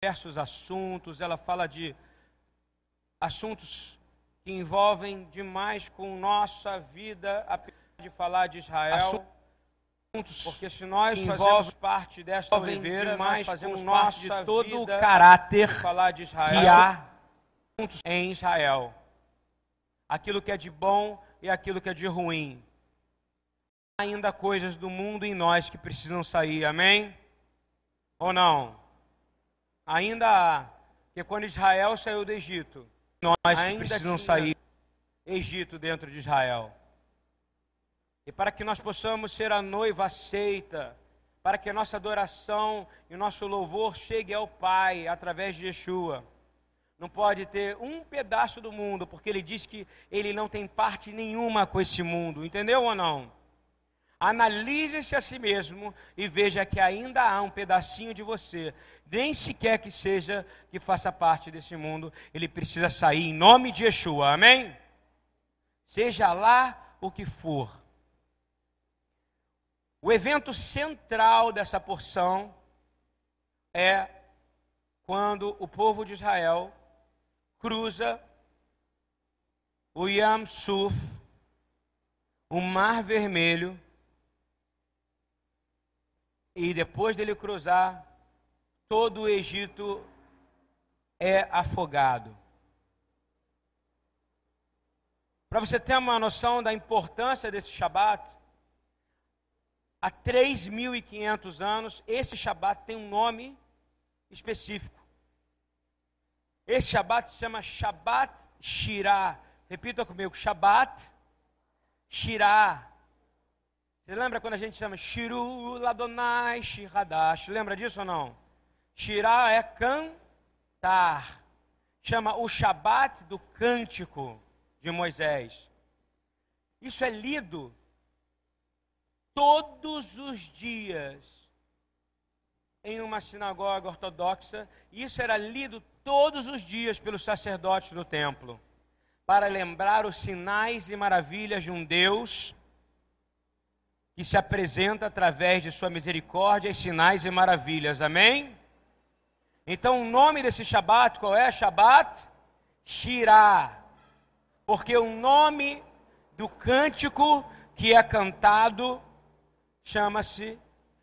diversos assuntos, ela fala de assuntos que envolvem demais com nossa vida, apesar de falar de Israel. Assuntos, porque se nós fazemos parte desta oliveira, nós fazemos parte de todo o caráter falar de Israel, que há em Israel. Aquilo que é de bom e aquilo que é de ruim. Há ainda coisas do mundo em nós que precisam sair, amém? Ou não? Ainda há, que quando Israel saiu do Egito, nós ainda precisamos sair Egito dentro de Israel. E para que nós possamos ser a noiva aceita, para que a nossa adoração e o nosso louvor chegue ao Pai através de Yeshua. Não pode ter um pedaço do mundo, porque ele diz que ele não tem parte nenhuma com esse mundo, entendeu ou não? Analise-se a si mesmo e veja que ainda há um pedacinho de você, nem sequer que seja que faça parte desse mundo, ele precisa sair em nome de Yeshua, amém? Seja lá o que for. O evento central dessa porção é quando o povo de Israel cruza o Yam Suf, o Mar Vermelho, e depois dele cruzar, todo o Egito é afogado. Para você ter uma noção da importância desse Shabat, há 3.500 anos, esse Shabat tem um nome específico. Esse Shabat se chama Shabat Shirah. Repita comigo, Shabat Shirah. Você lembra quando a gente chama Shiru Ladonai Shiradash? Lembra disso ou não? Shirah é cantar. Chama o Shabat do cântico de Moisés. Isso é lido todos os dias em uma sinagoga ortodoxa. Isso era lido todos os dias pelos sacerdotes do templo, para lembrar os sinais e maravilhas de um Deus que se apresenta através de sua misericórdia e sinais e maravilhas. Amém? Então, o nome desse Shabat, qual é? Shabat Shirah. Porque o nome do cântico que é cantado chama-se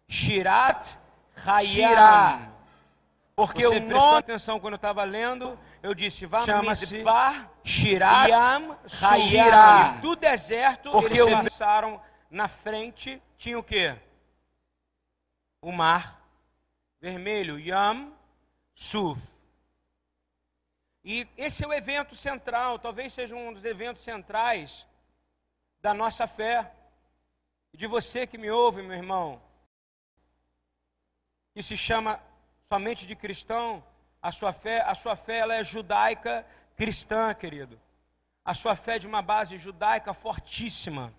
Shirat Hayam. Porque Você o nome... prestou atenção quando eu estava lendo, eu disse, chama-se Shirat Hayam. E do deserto Porque eles passaram na frente tinha o quê? O mar vermelho, Yam Suf. E esse é o evento central, talvez seja um dos eventos centrais da nossa fé. E de você que me ouve, meu irmão, que se chama somente de cristão, a sua fé, a sua fé ela é judaica cristã, querido. A sua fé é de uma base judaica fortíssima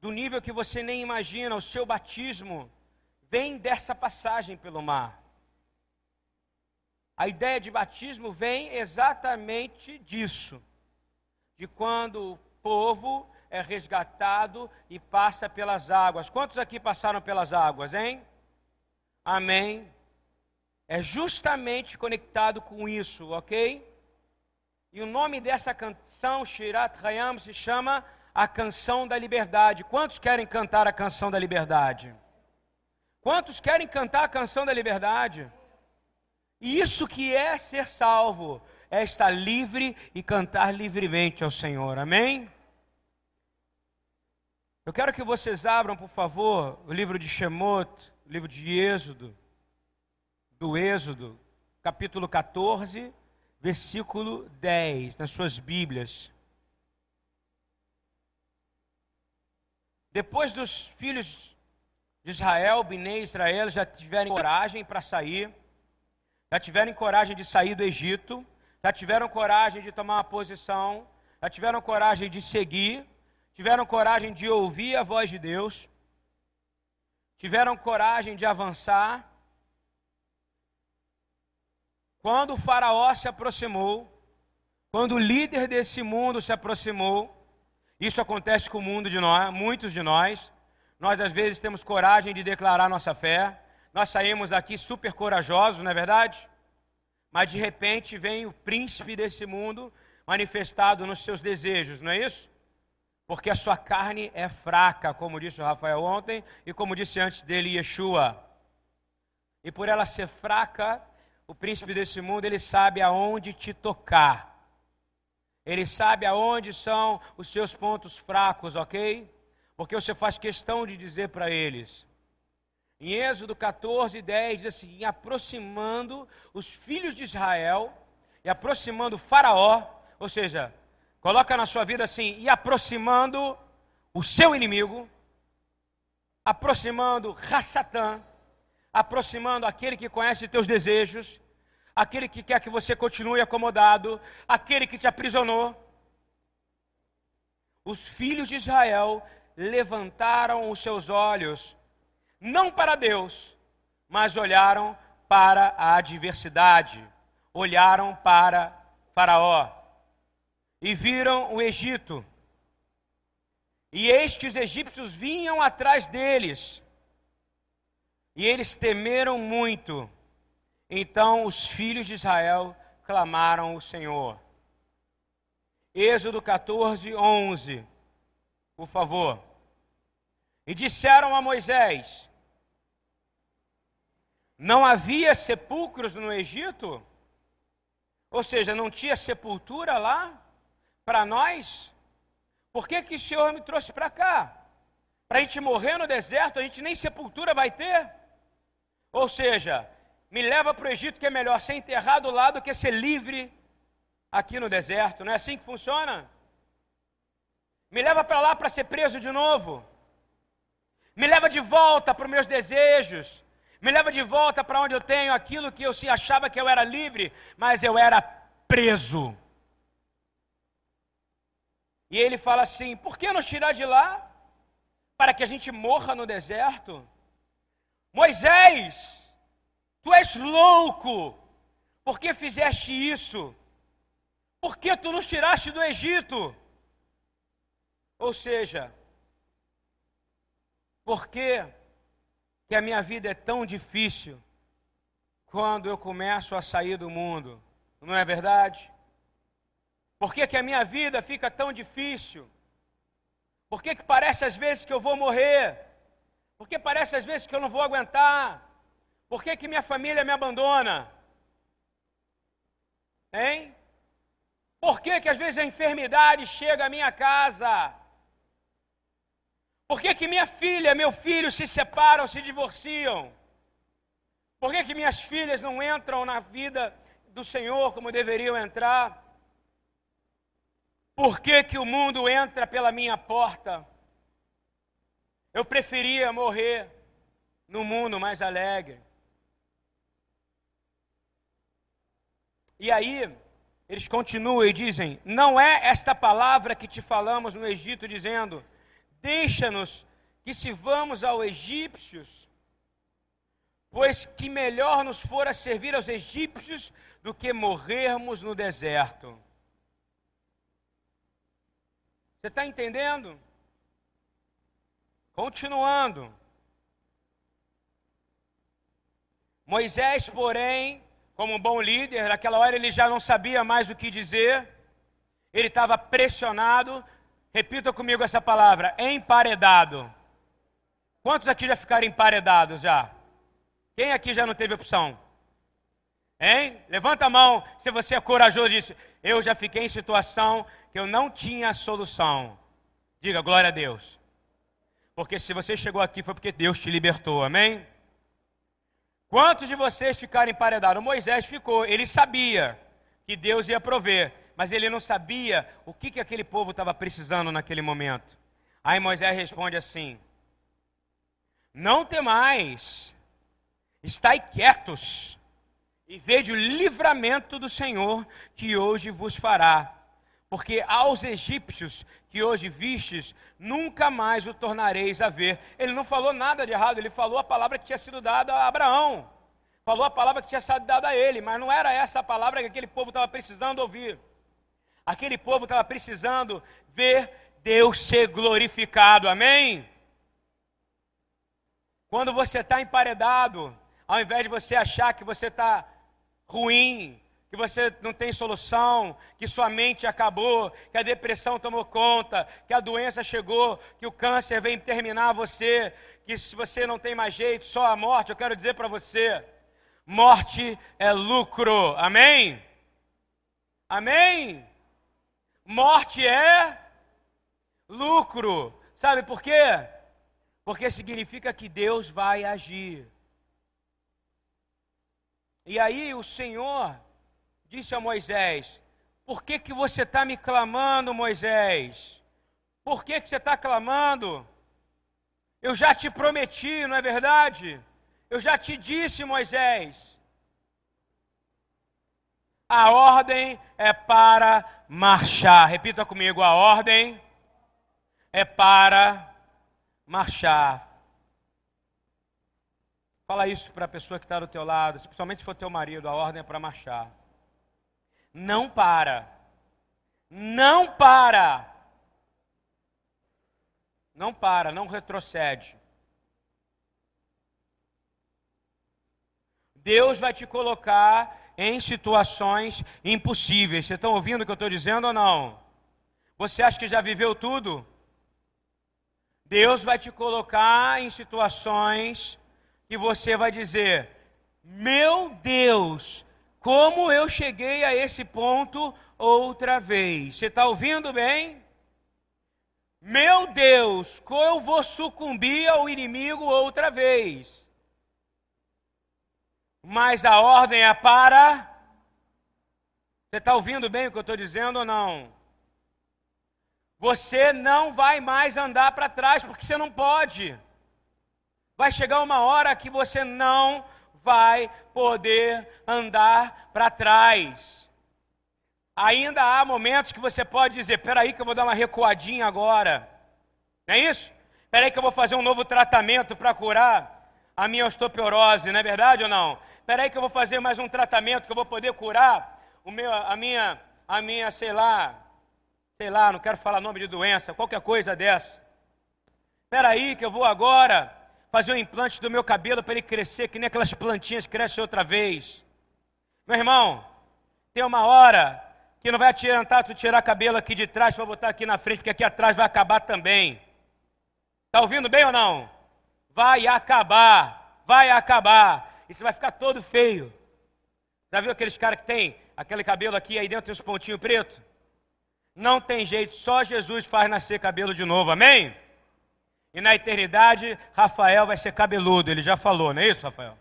do nível que você nem imagina. O seu batismo vem dessa passagem pelo mar. A ideia de batismo vem exatamente disso, de quando o povo é resgatado e passa pelas águas. Quantos aqui passaram pelas águas, hein? Amém. É justamente conectado com isso, ok? E o nome dessa canção, Shirat Hayam, se chama a canção da liberdade. Quantos querem cantar a canção da liberdade? Quantos querem cantar a canção da liberdade? E isso que é ser salvo, é estar livre e cantar livremente ao Senhor. Amém? Eu quero que vocês abram, por favor, o livro de Shemot, o livro de Êxodo, do Êxodo, capítulo 14, versículo 10, nas suas Bíblias. Depois dos filhos de Israel, Biné e Israel, já tiverem coragem para sair, já tiverem coragem de sair do Egito, já tiveram coragem de tomar uma posição, já tiveram coragem de seguir, tiveram coragem de ouvir a voz de Deus, tiveram coragem de avançar. Quando o Faraó se aproximou, quando o líder desse mundo se aproximou, isso acontece com o mundo de nós, muitos de nós. Nós às vezes temos coragem de declarar nossa fé. Nós saímos daqui super corajosos, não é verdade? mas de repente vem o príncipe desse mundo manifestado nos seus desejos, não é isso? Porque a sua carne é fraca, como disse o Rafael ontem e como disse antes dele Yeshua. E por ela ser fraca, o príncipe desse mundo, ele sabe aonde te tocar. Ele sabe aonde são os seus pontos fracos, ok? Porque você faz questão de dizer para eles. Em Êxodo 14, 10 diz assim: aproximando os filhos de Israel e aproximando Faraó, ou seja, coloca na sua vida assim, e aproximando o seu inimigo, aproximando Rassatã, aproximando aquele que conhece teus desejos, aquele que quer que você continue acomodado, aquele que te aprisionou. Os filhos de Israel levantaram os seus olhos não para Deus, mas olharam para a adversidade, olharam para Faraó e viram o Egito. E estes egípcios vinham atrás deles, e eles temeram muito. Então os filhos de Israel clamaram ao Senhor. Êxodo 14, 11. Por favor. E disseram a Moisés: Não havia sepulcros no Egito? Ou seja, não tinha sepultura lá para nós? Por que, que o Senhor me trouxe para cá? Para a gente morrer no deserto, a gente nem sepultura vai ter? Ou seja, me leva para o Egito que é melhor ser enterrado lá do que ser livre aqui no deserto. Não é assim que funciona? Me leva para lá para ser preso de novo me leva de volta para os meus desejos, me leva de volta para onde eu tenho aquilo que eu se achava que eu era livre, mas eu era preso. E ele fala assim: por que nos tirar de lá? Para que a gente morra no deserto? Moisés, tu és louco, por que fizeste isso? Por que tu nos tiraste do Egito? Ou seja, por que, que a minha vida é tão difícil quando eu começo a sair do mundo? Não é verdade? Por que, que a minha vida fica tão difícil? Por que, que parece às vezes que eu vou morrer? Por que parece às vezes que eu não vou aguentar? Por que, que minha família me abandona? Hein? Por que, que às vezes a enfermidade chega à minha casa? Por que, que minha filha, meu filho se separam, se divorciam? Por que, que minhas filhas não entram na vida do Senhor como deveriam entrar? Por que, que o mundo entra pela minha porta? Eu preferia morrer no mundo mais alegre. E aí, eles continuam e dizem: Não é esta palavra que te falamos no Egito, dizendo Deixa-nos que sirvamos aos egípcios, pois que melhor nos fora servir aos egípcios do que morrermos no deserto. Você está entendendo? Continuando. Moisés, porém, como um bom líder, naquela hora ele já não sabia mais o que dizer, ele estava pressionado, Repita comigo essa palavra: emparedado. Quantos aqui já ficaram emparedados já? Quem aqui já não teve opção? Hein? Levanta a mão se você é corajoso disso. Eu já fiquei em situação que eu não tinha solução. Diga glória a Deus. Porque se você chegou aqui foi porque Deus te libertou, amém? Quantos de vocês ficaram emparedados? Moisés ficou, ele sabia que Deus ia prover mas ele não sabia o que, que aquele povo estava precisando naquele momento. Aí Moisés responde assim: Não temais, estai quietos e vede o livramento do Senhor que hoje vos fará. Porque aos egípcios que hoje vistes, nunca mais o tornareis a ver. Ele não falou nada de errado, ele falou a palavra que tinha sido dada a Abraão. Falou a palavra que tinha sido dada a ele, mas não era essa a palavra que aquele povo estava precisando ouvir. Aquele povo estava precisando ver Deus ser glorificado, amém? Quando você está emparedado, ao invés de você achar que você está ruim, que você não tem solução, que sua mente acabou, que a depressão tomou conta, que a doença chegou, que o câncer vem terminar você, que se você não tem mais jeito, só a morte, eu quero dizer para você, morte é lucro. Amém? Amém? Morte é lucro. Sabe por quê? Porque significa que Deus vai agir. E aí o Senhor disse a Moisés: Por que, que você está me clamando, Moisés? Por que, que você está clamando? Eu já te prometi, não é verdade? Eu já te disse, Moisés. A ordem é para marchar. Repita comigo: a ordem é para marchar. Fala isso para a pessoa que está do teu lado, especialmente se for teu marido, a ordem é para marchar. Não para. Não para. Não para, não retrocede. Deus vai te colocar em situações impossíveis. Vocês estão ouvindo o que eu estou dizendo ou não? Você acha que já viveu tudo? Deus vai te colocar em situações que você vai dizer: Meu Deus, como eu cheguei a esse ponto outra vez? Você está ouvindo bem? Meu Deus, como eu vou sucumbir ao inimigo outra vez? Mas a ordem é para. Você está ouvindo bem o que eu estou dizendo ou não? Você não vai mais andar para trás, porque você não pode. Vai chegar uma hora que você não vai poder andar para trás. Ainda há momentos que você pode dizer: peraí, que eu vou dar uma recuadinha agora. Não é isso? Peraí, que eu vou fazer um novo tratamento para curar a minha osteoporose, não é verdade ou não? Peraí, que eu vou fazer mais um tratamento que eu vou poder curar o meu, a minha, a minha, sei lá, sei lá, não quero falar nome de doença, qualquer coisa dessa. Espera aí que eu vou agora fazer um implante do meu cabelo para ele crescer, que nem aquelas plantinhas crescem outra vez. Meu irmão, tem uma hora que não vai adiantar tu tirar cabelo aqui de trás para botar aqui na frente, porque aqui atrás vai acabar também. Está ouvindo bem ou não? Vai acabar, vai acabar. E você vai ficar todo feio. Já viu aqueles caras que tem aquele cabelo aqui, aí dentro tem os pontinhos pretos? Não tem jeito, só Jesus faz nascer cabelo de novo, amém? E na eternidade, Rafael vai ser cabeludo, ele já falou, não é isso, Rafael?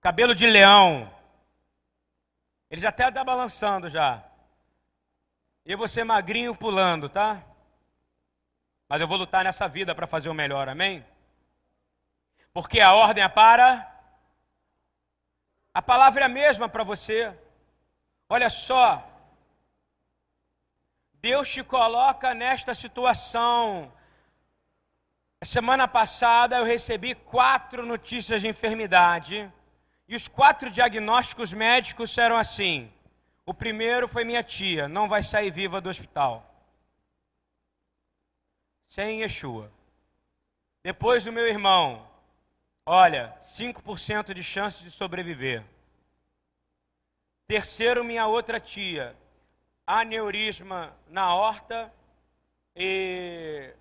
Cabelo de leão. Ele já até está balançando já. E você magrinho pulando, tá? Mas eu vou lutar nessa vida para fazer o melhor, amém? Porque a ordem é para. A palavra é a mesma para você. Olha só, Deus te coloca nesta situação. Semana passada eu recebi quatro notícias de enfermidade e os quatro diagnósticos médicos eram assim. O primeiro foi minha tia, não vai sair viva do hospital. Sem Yeshua. Depois o meu irmão, olha, 5% de chance de sobreviver. Terceiro, minha outra tia, aneurisma na horta e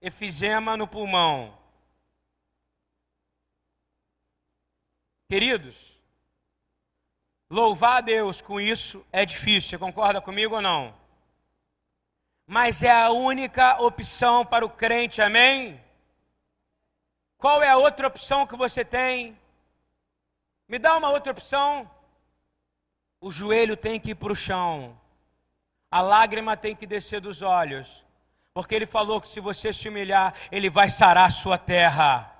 efizema no pulmão. Queridos, louvar a Deus com isso é difícil, você concorda comigo ou não? Mas é a única opção para o crente, amém? Qual é a outra opção que você tem? Me dá uma outra opção. O joelho tem que ir para o chão. A lágrima tem que descer dos olhos, porque ele falou que se você se humilhar, ele vai sarar sua terra.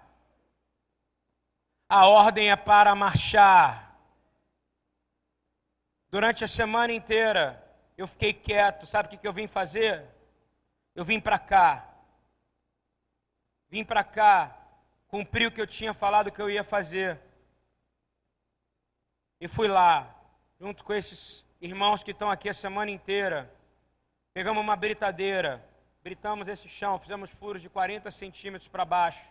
A ordem é para marchar. Durante a semana inteira, eu fiquei quieto. Sabe o que eu vim fazer? Eu vim para cá. Vim para cá, cumpri o que eu tinha falado que eu ia fazer. E fui lá, junto com esses irmãos que estão aqui a semana inteira, pegamos uma britadeira, britamos esse chão, fizemos furos de 40 centímetros para baixo.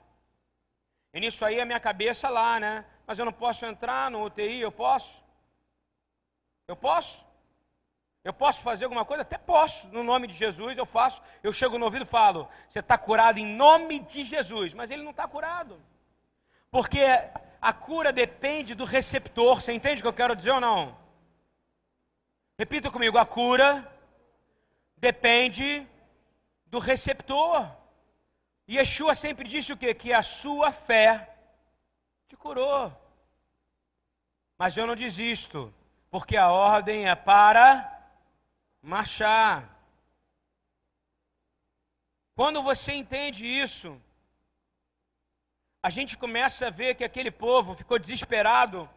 E nisso aí a minha cabeça lá, né? Mas eu não posso entrar no UTI, eu posso? Eu posso? Eu posso fazer alguma coisa? Até posso, no nome de Jesus eu faço. Eu chego no ouvido e falo: Você está curado em nome de Jesus. Mas ele não está curado. Porque a cura depende do receptor. Você entende o que eu quero dizer ou não? Repita comigo: a cura depende do receptor. E Yeshua sempre disse o quê? Que a sua fé te curou. Mas eu não desisto, porque a ordem é para marchar. Quando você entende isso, a gente começa a ver que aquele povo ficou desesperado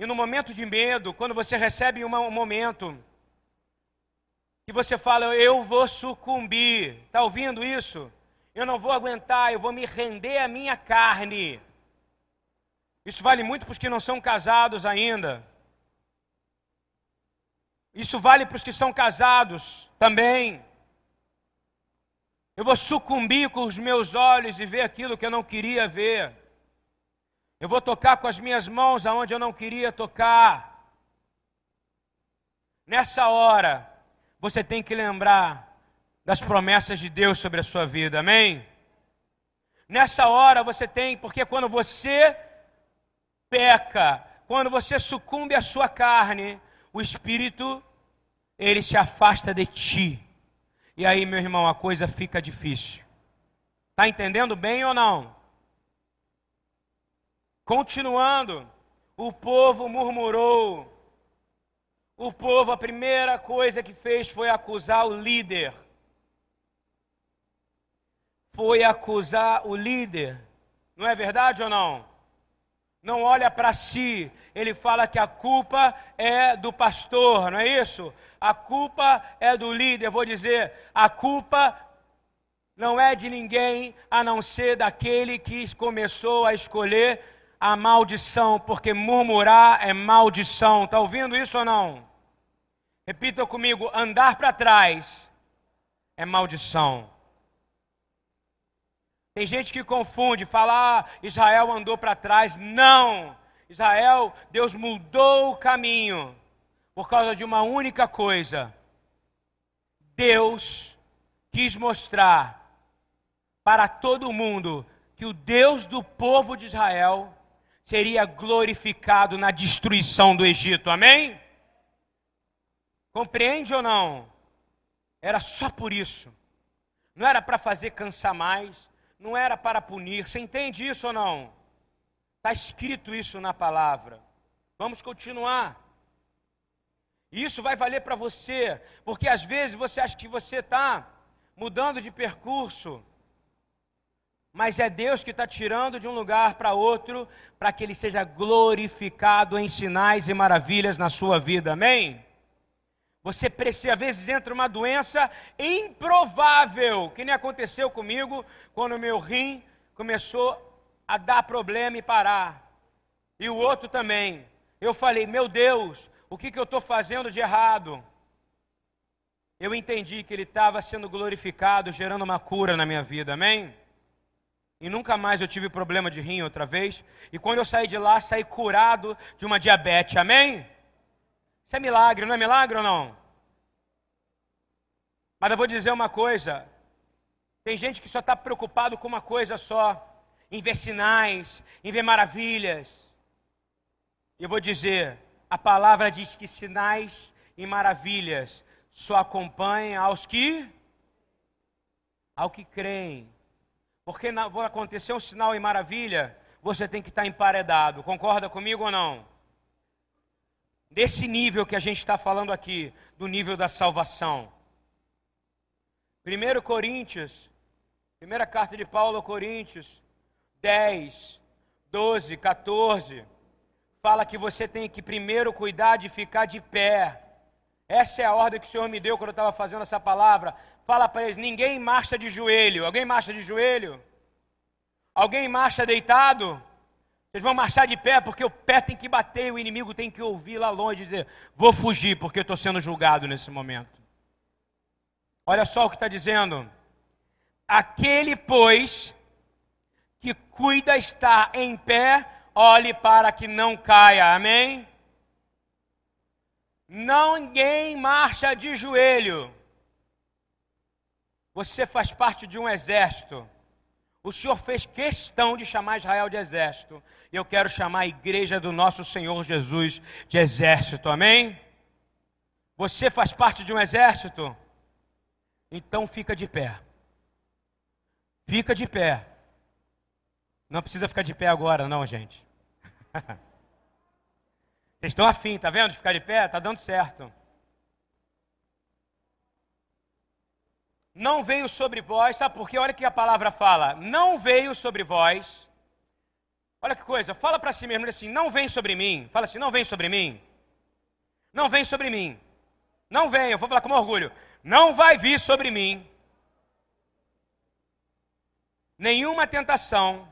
e no momento de medo, quando você recebe um momento que você fala, eu vou sucumbir, está ouvindo isso? Eu não vou aguentar, eu vou me render à minha carne. Isso vale muito para os que não são casados ainda. Isso vale para os que são casados também. Eu vou sucumbir com os meus olhos e ver aquilo que eu não queria ver. Eu vou tocar com as minhas mãos aonde eu não queria tocar. Nessa hora, você tem que lembrar das promessas de Deus sobre a sua vida, amém? Nessa hora você tem, porque quando você peca, quando você sucumbe à sua carne, o Espírito, ele se afasta de ti. E aí, meu irmão, a coisa fica difícil. Está entendendo bem ou não? Continuando, o povo murmurou. O povo, a primeira coisa que fez foi acusar o líder. Foi acusar o líder. Não é verdade ou não? não olha para si, ele fala que a culpa é do pastor, não é isso? A culpa é do líder, vou dizer, a culpa não é de ninguém a não ser daquele que começou a escolher a maldição, porque murmurar é maldição. Está ouvindo isso ou não? Repita comigo: andar para trás é maldição. Tem gente que confunde, fala, ah, Israel andou para trás. Não! Israel, Deus mudou o caminho por causa de uma única coisa. Deus quis mostrar para todo mundo que o Deus do povo de Israel seria glorificado na destruição do Egito. Amém? Compreende ou não? Era só por isso. Não era para fazer cansar mais, não era para punir. Você entende isso ou não? Está escrito isso na palavra. Vamos continuar. Isso vai valer para você, porque às vezes você acha que você está mudando de percurso, mas é Deus que está tirando de um lugar para outro, para que Ele seja glorificado em sinais e maravilhas na sua vida, amém? Você precisa, às vezes entra uma doença improvável, que nem aconteceu comigo quando o meu rim começou a dar problema e parar. E o outro também. Eu falei, meu Deus, o que, que eu estou fazendo de errado? Eu entendi que ele estava sendo glorificado, gerando uma cura na minha vida, amém? E nunca mais eu tive problema de rim outra vez. E quando eu saí de lá, saí curado de uma diabetes, amém? Isso é milagre, não é milagre ou não? Mas eu vou dizer uma coisa: tem gente que só está preocupado com uma coisa só, em ver sinais, em ver maravilhas. E eu vou dizer: a palavra diz que sinais e maravilhas só acompanham aos que ao que creem. Porque vai acontecer um sinal e maravilha, você tem que estar emparedado. Concorda comigo ou não? Desse nível que a gente está falando aqui, do nível da salvação. 1 Coríntios, primeira carta de Paulo a Coríntios, 10, 12, 14, fala que você tem que primeiro cuidar de ficar de pé. Essa é a ordem que o Senhor me deu quando eu estava fazendo essa palavra. Fala para eles: ninguém marcha de joelho. Alguém marcha de joelho? Alguém marcha deitado? Vocês vão marchar de pé porque o pé tem que bater, o inimigo tem que ouvir lá longe dizer: Vou fugir porque estou sendo julgado nesse momento. Olha só o que está dizendo. Aquele, pois, que cuida estar em pé, olhe para que não caia. Amém? ninguém marcha de joelho. Você faz parte de um exército. O Senhor fez questão de chamar Israel de exército. E eu quero chamar a igreja do nosso Senhor Jesus de exército. Amém? Você faz parte de um exército? Então fica de pé. Fica de pé. Não precisa ficar de pé agora, não, gente. Vocês estão afim, tá vendo? De ficar de pé? Tá dando certo. Não veio sobre vós, sabe por quê? Olha que a palavra fala. Não veio sobre vós. Olha que coisa, fala para si mesmo assim: não vem sobre mim. Fala assim: não vem sobre mim. Não vem sobre mim. Não vem, eu vou falar com orgulho. Não vai vir sobre mim nenhuma tentação,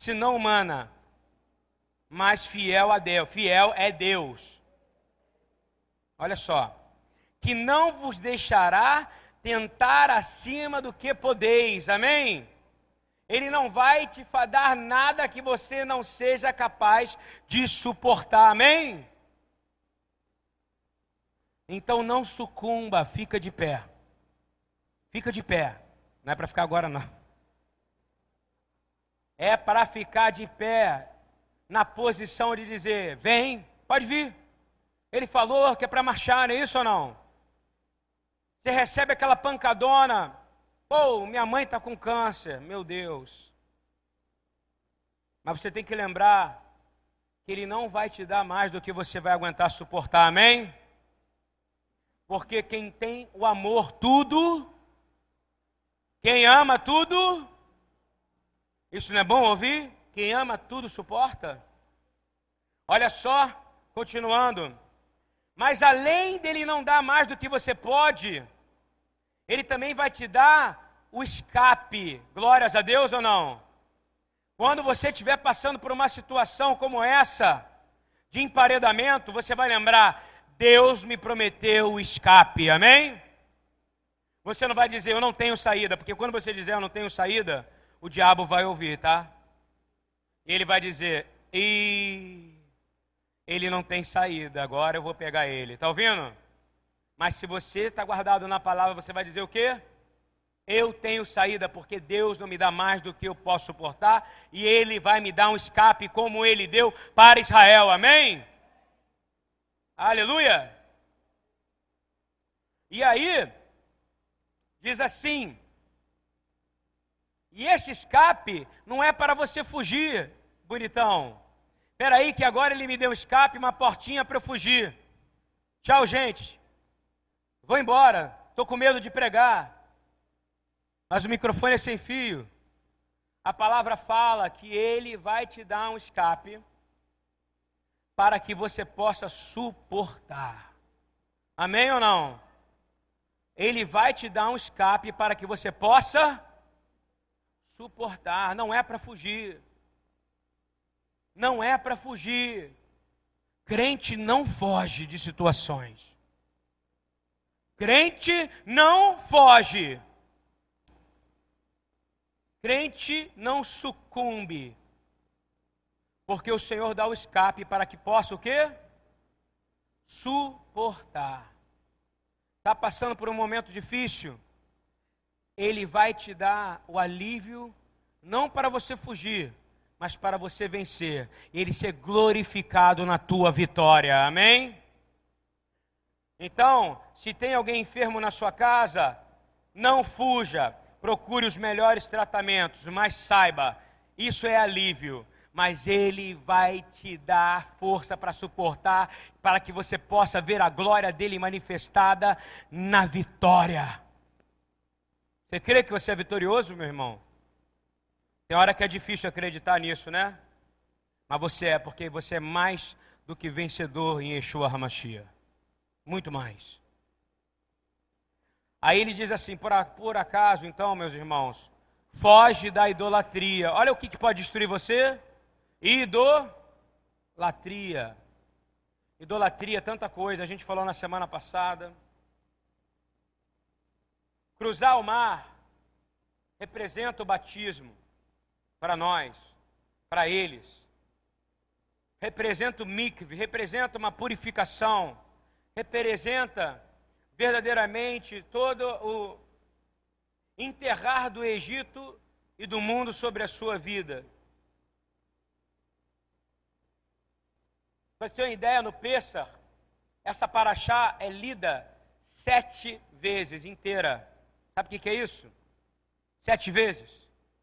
senão humana, mas fiel a Deus. Fiel é Deus. Olha só. Que não vos deixará tentar acima do que podeis. Amém? Ele não vai te dar nada que você não seja capaz de suportar. Amém? Então não sucumba, fica de pé. Fica de pé. Não é para ficar agora, não. É para ficar de pé na posição de dizer: vem, pode vir. Ele falou que é para marchar, não é isso ou não? Você recebe aquela pancadona. Pô, minha mãe está com câncer, meu Deus. Mas você tem que lembrar que Ele não vai te dar mais do que você vai aguentar suportar, amém? Porque quem tem o amor tudo, quem ama tudo, isso não é bom ouvir? Quem ama tudo suporta. Olha só, continuando. Mas além dele não dar mais do que você pode, ele também vai te dar o escape. Glórias a Deus ou não? Quando você estiver passando por uma situação como essa, de emparedamento, você vai lembrar: Deus me prometeu o escape, amém? Você não vai dizer, eu não tenho saída, porque quando você dizer, eu não tenho saída, o diabo vai ouvir, tá? Ele vai dizer, e ele não tem saída, agora eu vou pegar ele, tá ouvindo? Mas se você está guardado na palavra, você vai dizer o quê? Eu tenho saída, porque Deus não me dá mais do que eu posso suportar, e Ele vai me dar um escape como Ele deu para Israel, amém? Aleluia! E aí, diz assim: e esse escape não é para você fugir, bonitão. Espera aí que agora ele me deu escape, uma portinha para eu fugir. Tchau, gente. Vou embora. Estou com medo de pregar. Mas o microfone é sem fio. A palavra fala que ele vai te dar um escape para que você possa suportar. Amém ou não? Ele vai te dar um escape para que você possa suportar. Não é para fugir. Não é para fugir. Crente não foge de situações. Crente não foge. Crente não sucumbe. Porque o Senhor dá o escape para que possa o quê? Suportar. Está passando por um momento difícil? Ele vai te dar o alívio, não para você fugir, mas para você vencer. Ele ser glorificado na tua vitória. Amém? Então, se tem alguém enfermo na sua casa, não fuja, procure os melhores tratamentos, mas saiba, isso é alívio mas Ele vai te dar força para suportar, para que você possa ver a glória dele manifestada na vitória. Você crê que você é vitorioso, meu irmão? Tem hora que é difícil acreditar nisso, né? Mas você é, porque você é mais do que vencedor em Yeshua HaMashiach. Muito mais. Aí ele diz assim: por, por acaso, então, meus irmãos, foge da idolatria. Olha o que, que pode destruir você Idolatria. Idolatria, é tanta coisa, a gente falou na semana passada. Cruzar o mar representa o batismo para nós, para eles. representa o mikve, representa uma purificação, representa verdadeiramente todo o enterrar do Egito e do mundo sobre a sua vida. Para você ter uma ideia, no Pessah, essa paraxá é lida sete vezes inteira. Sabe o que, é isso? Sete vezes.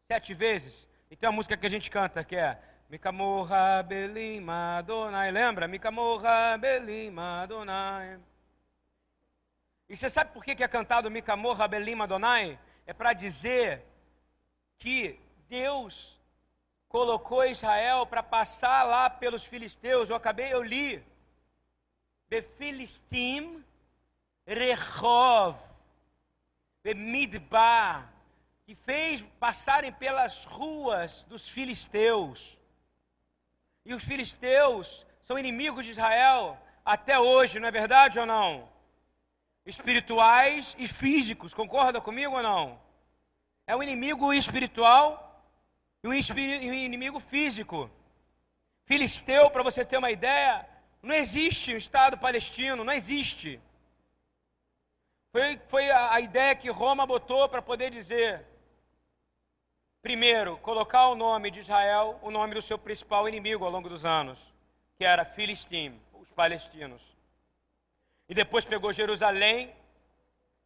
Sete vezes. E tem uma música que a gente canta que é Mikamorra Belim Madonai. Lembra? Mikamorra Belim Madonai. E você sabe por que, é cantado Mikamorra Belim Madonai? É para dizer que Deus colocou Israel para passar lá pelos filisteus. Eu acabei, eu li. Befilistim Rehov Bemidbar que fez passarem pelas ruas dos filisteus. E os filisteus são inimigos de Israel até hoje, não é verdade ou não? Espirituais e físicos, concorda comigo ou não? É um inimigo espiritual e um, inimigo físico. Filisteu, para você ter uma ideia, não existe um Estado palestino, não existe. Foi, foi a, a ideia que Roma botou para poder dizer: primeiro, colocar o nome de Israel, o nome do seu principal inimigo ao longo dos anos, que era Filistim, os palestinos. E depois pegou Jerusalém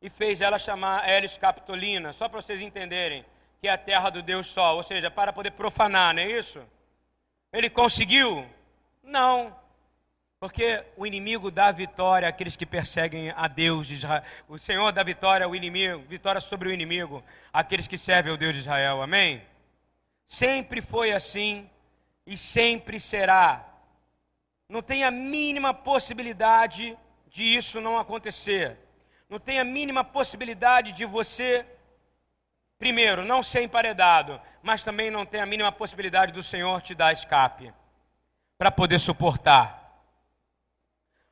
e fez ela chamar Elis Capitolina, só para vocês entenderem que é a terra do Deus Sol, ou seja, para poder profanar, não é isso? Ele conseguiu? Não. Porque o inimigo dá vitória àqueles que perseguem a Deus de Israel. O Senhor dá vitória ao inimigo, vitória sobre o inimigo, àqueles que servem ao Deus de Israel. Amém? Sempre foi assim e sempre será. Não tem a mínima possibilidade de isso não acontecer não tem a mínima possibilidade de você, primeiro, não ser emparedado, mas também não tem a mínima possibilidade do Senhor te dar escape para poder suportar.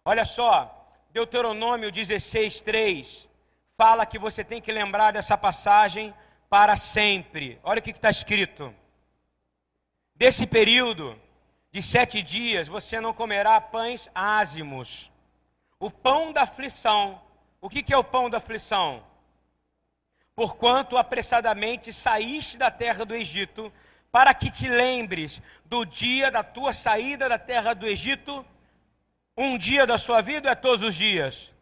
Olha só, Deuteronômio 16, 3 fala que você tem que lembrar dessa passagem para sempre. Olha o que está escrito. Desse período de sete dias você não comerá pães ázimos. O pão da aflição o que, que é o pão da aflição? Porquanto apressadamente saíste da terra do Egito, para que te lembres do dia da tua saída da terra do Egito, um dia da sua vida é todos os dias.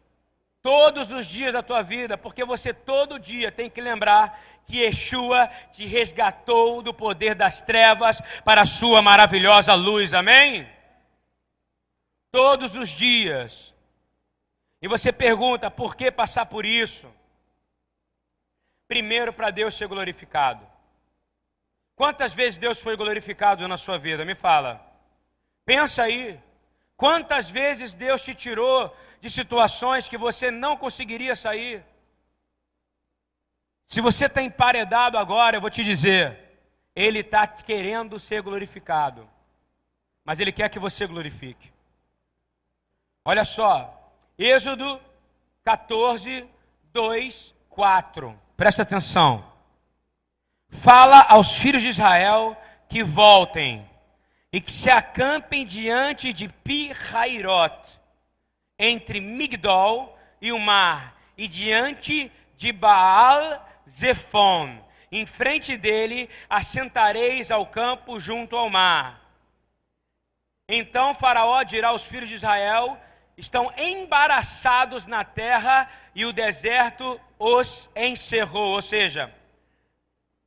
Todos os dias da tua vida, porque você todo dia tem que lembrar que Yeshua te resgatou do poder das trevas para a sua maravilhosa luz, amém? Todos os dias. E você pergunta, por que passar por isso? Primeiro, para Deus ser glorificado. Quantas vezes Deus foi glorificado na sua vida? Me fala. Pensa aí. Quantas vezes Deus te tirou de situações que você não conseguiria sair? Se você está emparedado agora, eu vou te dizer, Ele está querendo ser glorificado, mas Ele quer que você glorifique. Olha só, Êxodo 14, 2, 4. Presta atenção. Fala aos filhos de Israel que voltem e que se acampem diante de Pi-Hairot, entre Migdol e o mar, e diante de Baal-Zephon. Em frente dele assentareis ao campo junto ao mar. Então Faraó dirá aos filhos de Israel estão embaraçados na terra e o deserto os encerrou, ou seja,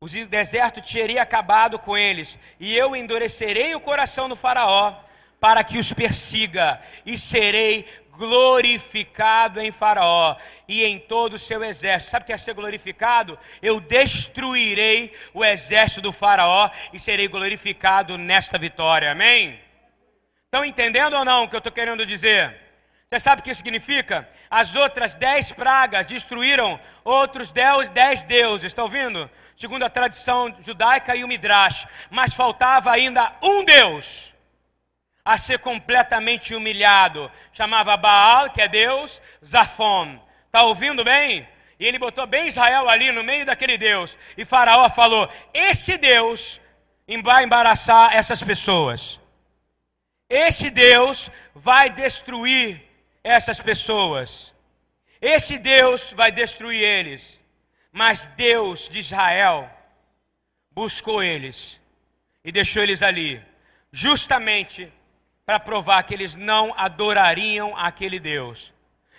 o deserto teria acabado com eles, e eu endurecerei o coração do Faraó para que os persiga, e serei glorificado em Faraó e em todo o seu exército. Sabe o que é ser glorificado? Eu destruirei o exército do Faraó e serei glorificado nesta vitória. Amém? Estão entendendo ou não o que eu estou querendo dizer? Você sabe o que significa? As outras dez pragas destruíram outros dez, dez deuses. Está ouvindo? Segundo a tradição judaica e o Midrash. Mas faltava ainda um Deus a ser completamente humilhado. Chamava Baal, que é Deus, Zafon. Está ouvindo bem? E ele botou bem Israel ali no meio daquele Deus. E Faraó falou: Esse Deus vai embaraçar essas pessoas. esse Deus vai destruir essas pessoas. Esse Deus vai destruir eles. Mas Deus de Israel buscou eles e deixou eles ali, justamente para provar que eles não adorariam aquele Deus.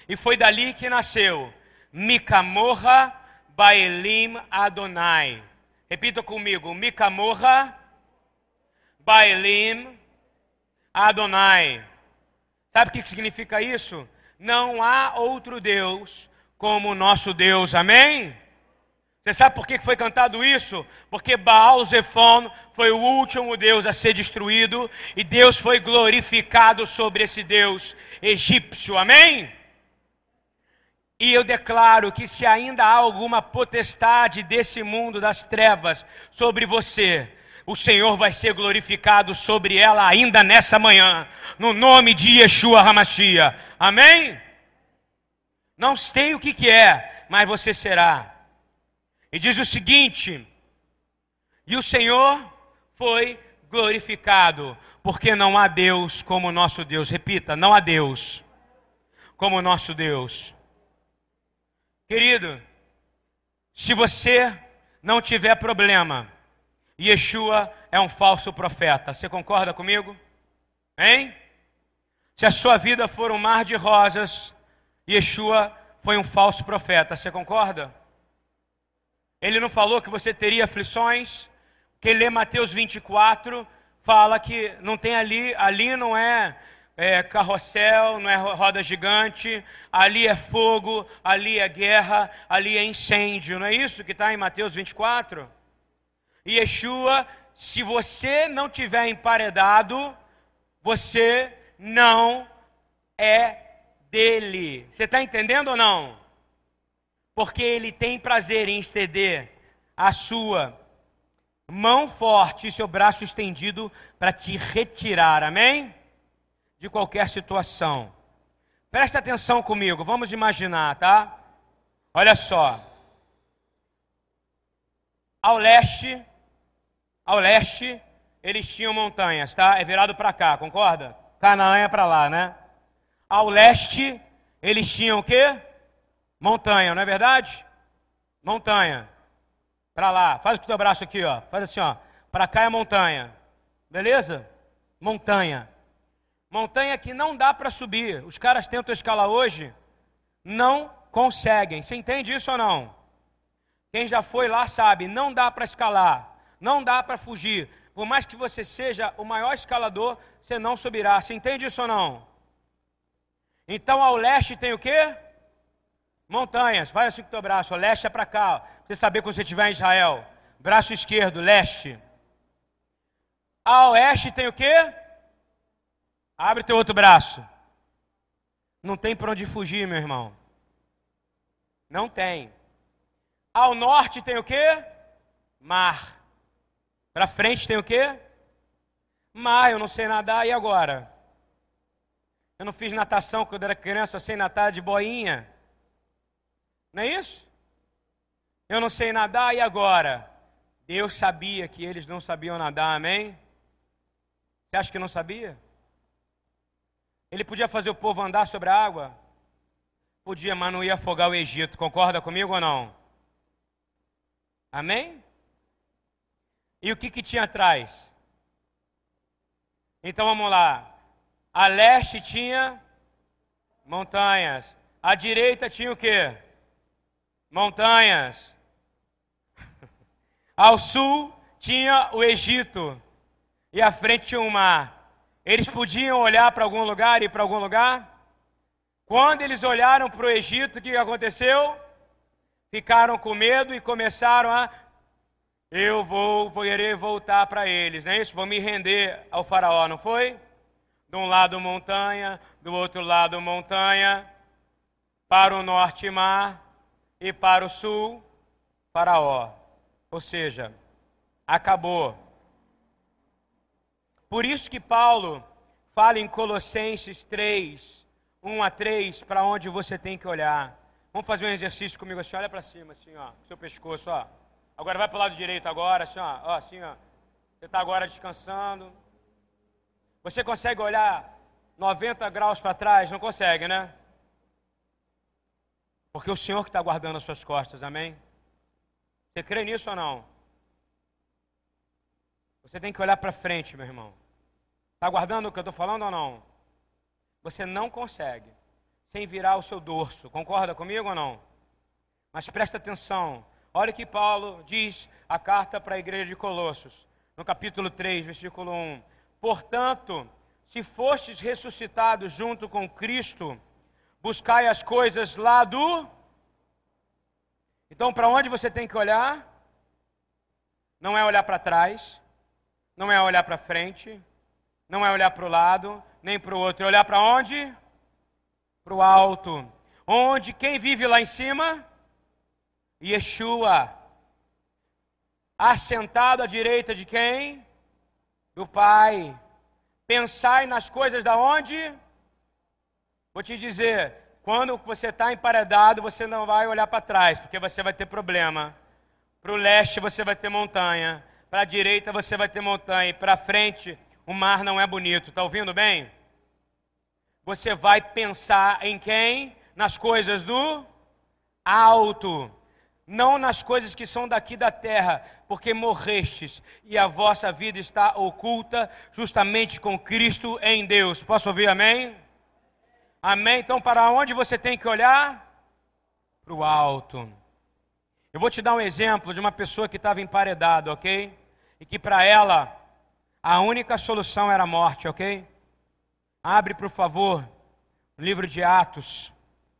E foi dali que nasceu Micamorra Baelim Adonai. Repita comigo: Micamorra Baelim Adonai. Sabe o que significa isso? Não há outro Deus como o nosso Deus. Amém? Você sabe por que foi cantado isso? Porque Baal Zephon foi o último Deus a ser destruído e Deus foi glorificado sobre esse Deus egípcio. Amém? E eu declaro que se ainda há alguma potestade desse mundo das trevas sobre você, o Senhor vai ser glorificado sobre ela ainda nessa manhã, no nome de Yeshua Hamashia. Amém? Não sei o que, que é, mas você será. E diz o seguinte: E o Senhor foi glorificado, porque não há Deus como nosso Deus. Repita: não há Deus como nosso Deus. Querido, se você não tiver problema, Yeshua é um falso profeta. Você concorda comigo? Hein? Se a sua vida for um mar de rosas, Yeshua foi um falso profeta. Você concorda? Ele não falou que você teria aflições. Quem lê Mateus 24 fala que não tem ali, ali não é, é carrossel, não é roda gigante, ali é fogo, ali é guerra, ali é incêndio. Não é isso que está em Mateus 24? E Yeshua, se você não tiver emparedado, você não é dele. Você está entendendo ou não? Porque ele tem prazer em estender a sua mão forte e seu braço estendido para te retirar, amém? De qualquer situação. Presta atenção comigo, vamos imaginar, tá? Olha só. Ao leste, ao leste, eles tinham montanhas, tá? É virado para cá, concorda? Canaã é para lá, né? Ao leste, eles tinham o quê? Montanha, não é verdade? Montanha. Para lá. Faz com o teu braço aqui, ó. Faz assim, ó. Para cá é montanha. Beleza? Montanha. Montanha que não dá para subir. Os caras tentam escalar hoje, não conseguem. Você entende isso ou não? Quem já foi lá sabe, não dá para escalar, não dá para fugir. Por mais que você seja o maior escalador, você não subirá. Você entende isso ou não? Então ao leste tem o quê? Montanhas, faz assim com o teu braço, leste é para cá, pra você saber quando você estiver em Israel. Braço esquerdo, leste. A oeste tem o quê? Abre teu outro braço. Não tem para onde fugir, meu irmão. Não tem. Ao norte tem o quê? Mar. Para frente tem o quê? Mar, eu não sei nadar, e agora? Eu não fiz natação quando era criança, eu sei nadar de boinha. Não é isso? Eu não sei nadar e agora? Deus sabia que eles não sabiam nadar, amém? Você acha que não sabia? Ele podia fazer o povo andar sobre a água? Podia, mas não ia afogar o Egito. Concorda comigo ou não? Amém? E o que, que tinha atrás? Então vamos lá. A leste tinha montanhas. A direita tinha o quê? Montanhas. Ao sul tinha o Egito e à frente tinha o mar. Eles podiam olhar para algum lugar e para algum lugar? Quando eles olharam para o Egito, o que aconteceu? Ficaram com medo e começaram a. Eu vou querer voltar para eles, não é isso? Vou me render ao Faraó, não foi? De um lado montanha, do outro lado montanha, para o norte mar, e para o sul, Faraó. Ou seja, acabou. Por isso que Paulo fala em Colossenses 3, 1 a 3, para onde você tem que olhar. Vamos fazer um exercício comigo assim, olha para cima, assim, ó, seu pescoço, ó. Agora vai para o lado direito agora, assim, ó, ó assim, ó. Você está agora descansando. Você consegue olhar 90 graus para trás? Não consegue, né? Porque o Senhor que está guardando as suas costas, amém? Você crê nisso ou não? Você tem que olhar para frente, meu irmão. Está guardando o que eu estou falando ou não? Você não consegue sem virar o seu dorso. Concorda comigo ou não? Mas presta atenção. Olha o que Paulo diz a carta para a igreja de Colossos, no capítulo 3, versículo 1. Portanto, se fostes ressuscitados junto com Cristo, buscai as coisas lá do. Então, para onde você tem que olhar? Não é olhar para trás, não é olhar para frente, não é olhar para o lado, nem para o outro, é olhar para onde? Para o alto. Onde quem vive lá em cima? Yeshua. Assentado à direita de quem? Do Pai. Pensai nas coisas da onde? Vou te dizer, quando você está emparedado, você não vai olhar para trás, porque você vai ter problema. Para o leste você vai ter montanha, para a direita você vai ter montanha, e para frente o mar não é bonito. Está ouvindo bem? Você vai pensar em quem? Nas coisas do alto, não nas coisas que são daqui da terra, porque morrestes e a vossa vida está oculta justamente com Cristo em Deus. Posso ouvir amém? Amém? Então, para onde você tem que olhar? Para o alto. Eu vou te dar um exemplo de uma pessoa que estava emparedada, ok? E que para ela a única solução era a morte, ok? Abre, por favor, o livro de Atos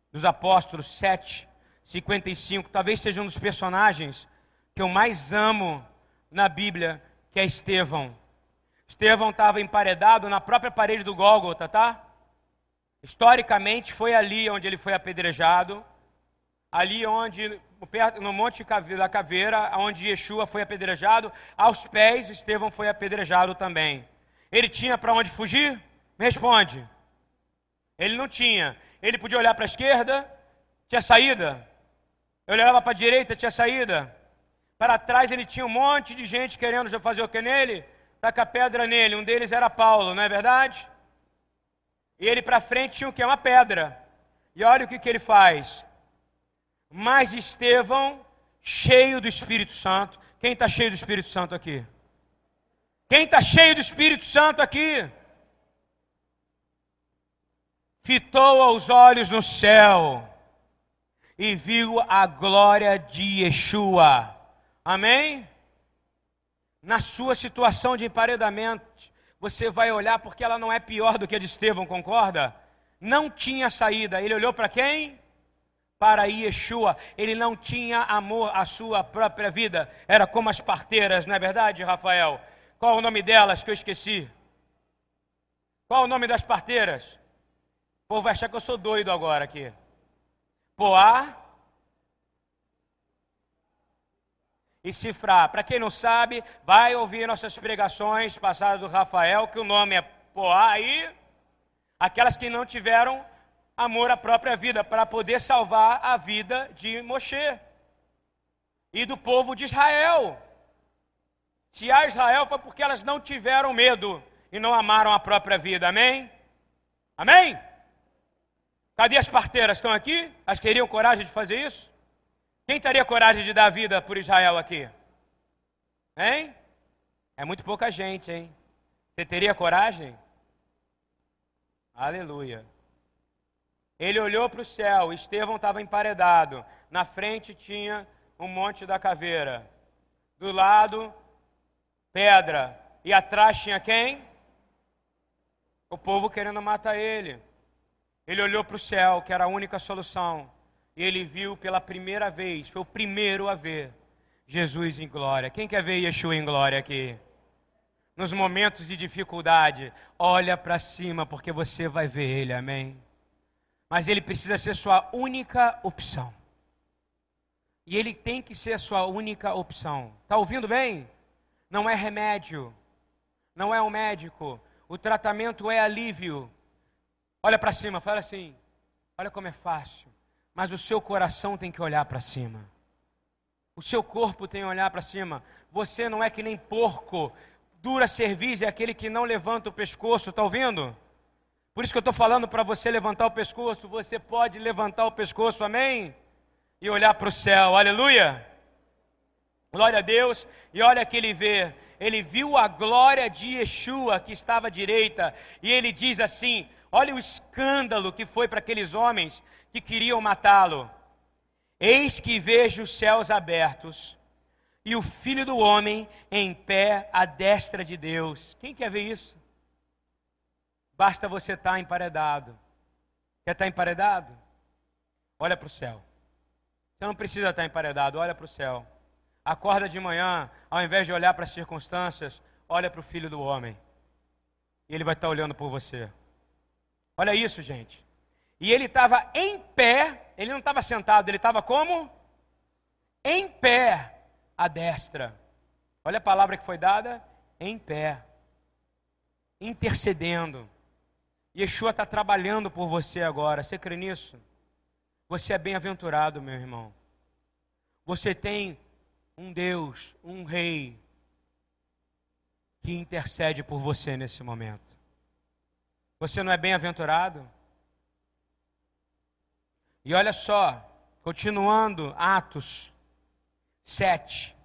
dos Apóstolos 7, 55. Talvez seja um dos personagens que eu mais amo na Bíblia, que é Estevão. Estevão estava emparedado na própria parede do Gólgota, tá? Historicamente, foi ali onde ele foi apedrejado, ali onde, no Monte da Caveira, onde Yeshua foi apedrejado, aos pés Estevão foi apedrejado também. Ele tinha para onde fugir? Me responde. Ele não tinha. Ele podia olhar para a esquerda, tinha saída. Ele olhava para a direita, tinha saída. Para trás ele tinha um monte de gente querendo fazer o que nele? Tacar pedra nele. Um deles era Paulo, não é verdade? E ele para frente tinha o que? Uma pedra. E olha o que, que ele faz. Mas Estevão, cheio do Espírito Santo. Quem está cheio do Espírito Santo aqui? Quem está cheio do Espírito Santo aqui? Fitou os olhos no céu e viu a glória de Yeshua. Amém? Na sua situação de emparedamento, você vai olhar porque ela não é pior do que a de Estevão, concorda? Não tinha saída. Ele olhou para quem? Para Yeshua. Ele não tinha amor à sua própria vida. Era como as parteiras, não é verdade, Rafael? Qual o nome delas que eu esqueci? Qual o nome das parteiras? O povo vai achar que eu sou doido agora aqui. Poá e cifrar. Para quem não sabe, vai ouvir nossas pregações passadas do Rafael, que o nome é Poá e aquelas que não tiveram amor à própria vida, para poder salvar a vida de Moshe e do povo de Israel. Se há Israel foi porque elas não tiveram medo e não amaram a própria vida. Amém? Amém? Cadê as parteiras? Estão aqui? As que teriam coragem de fazer isso? Quem teria coragem de dar vida por Israel aqui? Hein? É muito pouca gente, hein? Você teria coragem? Aleluia. Ele olhou para o céu, Estevão estava emparedado. Na frente tinha um monte da caveira. Do lado, pedra. E atrás tinha quem? O povo querendo matar ele. Ele olhou para o céu, que era a única solução e ele viu pela primeira vez, foi o primeiro a ver Jesus em glória. Quem quer ver Yeshua em glória aqui? Nos momentos de dificuldade, olha para cima porque você vai ver ele, amém? Mas ele precisa ser sua única opção. E ele tem que ser sua única opção. Está ouvindo bem? Não é remédio, não é um médico, o tratamento é alívio. Olha para cima, fala assim: olha como é fácil. Mas o seu coração tem que olhar para cima. O seu corpo tem que olhar para cima. Você não é que nem porco dura serviço é aquele que não levanta o pescoço, está ouvindo? Por isso que eu estou falando para você levantar o pescoço. Você pode levantar o pescoço, amém? E olhar para o céu, aleluia. Glória a Deus. E olha que ele vê. Ele viu a glória de Yeshua que estava à direita. E ele diz assim: Olha o escândalo que foi para aqueles homens que queriam matá-lo. Eis que vejo os céus abertos e o filho do homem em pé à destra de Deus. Quem quer ver isso? Basta você estar tá emparedado. Quer estar tá emparedado? Olha para o céu. Você não precisa estar tá emparedado, olha para o céu. Acorda de manhã, ao invés de olhar para as circunstâncias, olha para o filho do homem. E ele vai estar olhando por você. Olha isso, gente. E ele estava em pé, ele não estava sentado, ele estava como? Em pé, à destra. Olha a palavra que foi dada: em pé, intercedendo. Yeshua está trabalhando por você agora. Você crê nisso? Você é bem-aventurado, meu irmão. Você tem um Deus, um Rei, que intercede por você nesse momento. Você não é bem-aventurado? E olha só, continuando, Atos 7.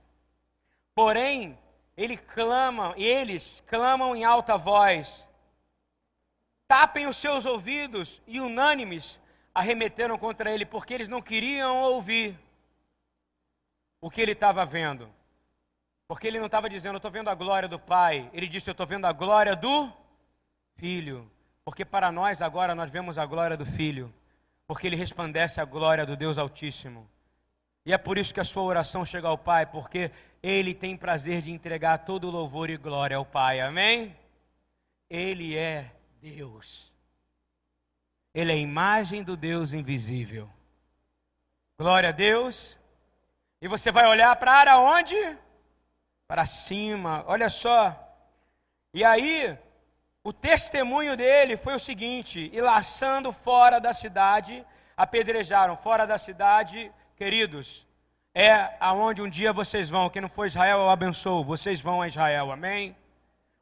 Porém, ele clama, eles clamam em alta voz, tapem os seus ouvidos e unânimes arremeteram contra ele, porque eles não queriam ouvir o que ele estava vendo. Porque ele não estava dizendo, eu estou vendo a glória do Pai. Ele disse, eu estou vendo a glória do Filho. Porque para nós agora nós vemos a glória do Filho. Porque ele resplandece a glória do Deus Altíssimo. E é por isso que a sua oração chega ao Pai, porque ele tem prazer de entregar todo louvor e glória ao Pai. Amém? Ele é Deus. Ele é a imagem do Deus invisível. Glória a Deus. E você vai olhar para onde? Para cima. Olha só. E aí, o testemunho dele foi o seguinte: e laçando fora da cidade, apedrejaram. Fora da cidade, queridos, é aonde um dia vocês vão. Quem não for Israel, eu abençoo. Vocês vão a Israel, amém?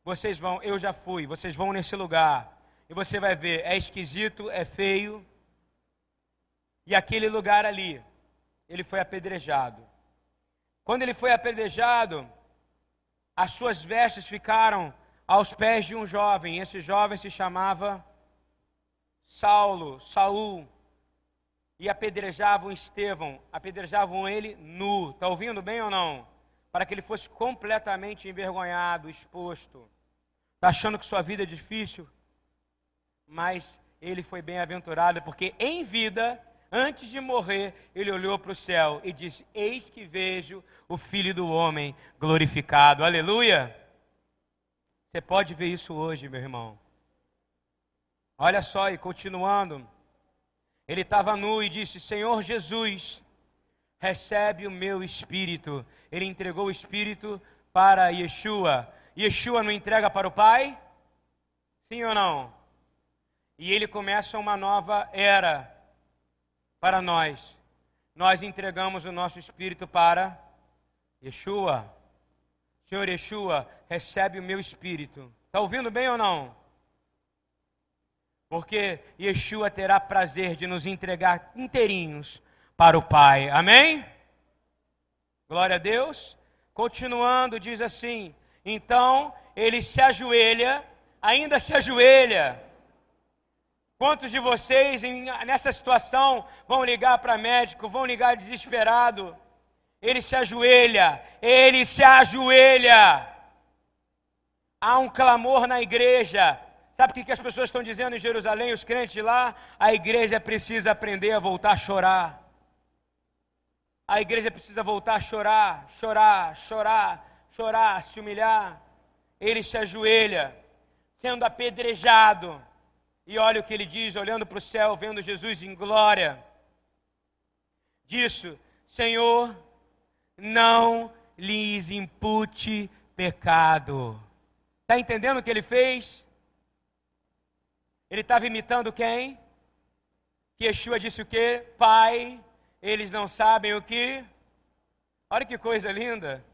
Vocês vão, eu já fui, vocês vão nesse lugar. E você vai ver, é esquisito, é feio. E aquele lugar ali, ele foi apedrejado. Quando ele foi apedrejado, as suas vestes ficaram aos pés de um jovem. Esse jovem se chamava Saulo, Saul. E apedrejavam Estevão, apedrejavam ele nu. Está ouvindo bem ou não? Para que ele fosse completamente envergonhado, exposto. Está achando que sua vida é difícil? Mas ele foi bem-aventurado, porque em vida, antes de morrer, ele olhou para o céu e disse: Eis que vejo o Filho do Homem glorificado. Aleluia! Você pode ver isso hoje, meu irmão. Olha só, e continuando, ele estava nu e disse: Senhor Jesus, recebe o meu espírito. Ele entregou o espírito para Yeshua. Yeshua não entrega para o Pai? Sim ou não? E ele começa uma nova era para nós. Nós entregamos o nosso espírito para Yeshua. Senhor Yeshua, recebe o meu espírito. Está ouvindo bem ou não? Porque Yeshua terá prazer de nos entregar inteirinhos para o Pai. Amém? Glória a Deus. Continuando, diz assim: então ele se ajoelha, ainda se ajoelha. Quantos de vocês nessa situação vão ligar para médico, vão ligar desesperado? Ele se ajoelha, ele se ajoelha. Há um clamor na igreja. Sabe o que as pessoas estão dizendo em Jerusalém, os crentes lá? A igreja precisa aprender a voltar a chorar. A igreja precisa voltar a chorar, chorar, chorar, chorar, se humilhar, ele se ajoelha, sendo apedrejado. E olha o que ele diz, olhando para o céu, vendo Jesus em glória. Disso, Senhor, não lhes impute pecado. Está entendendo o que ele fez? Ele estava imitando quem? Que Yeshua disse o quê? Pai, eles não sabem o que? Olha que coisa linda.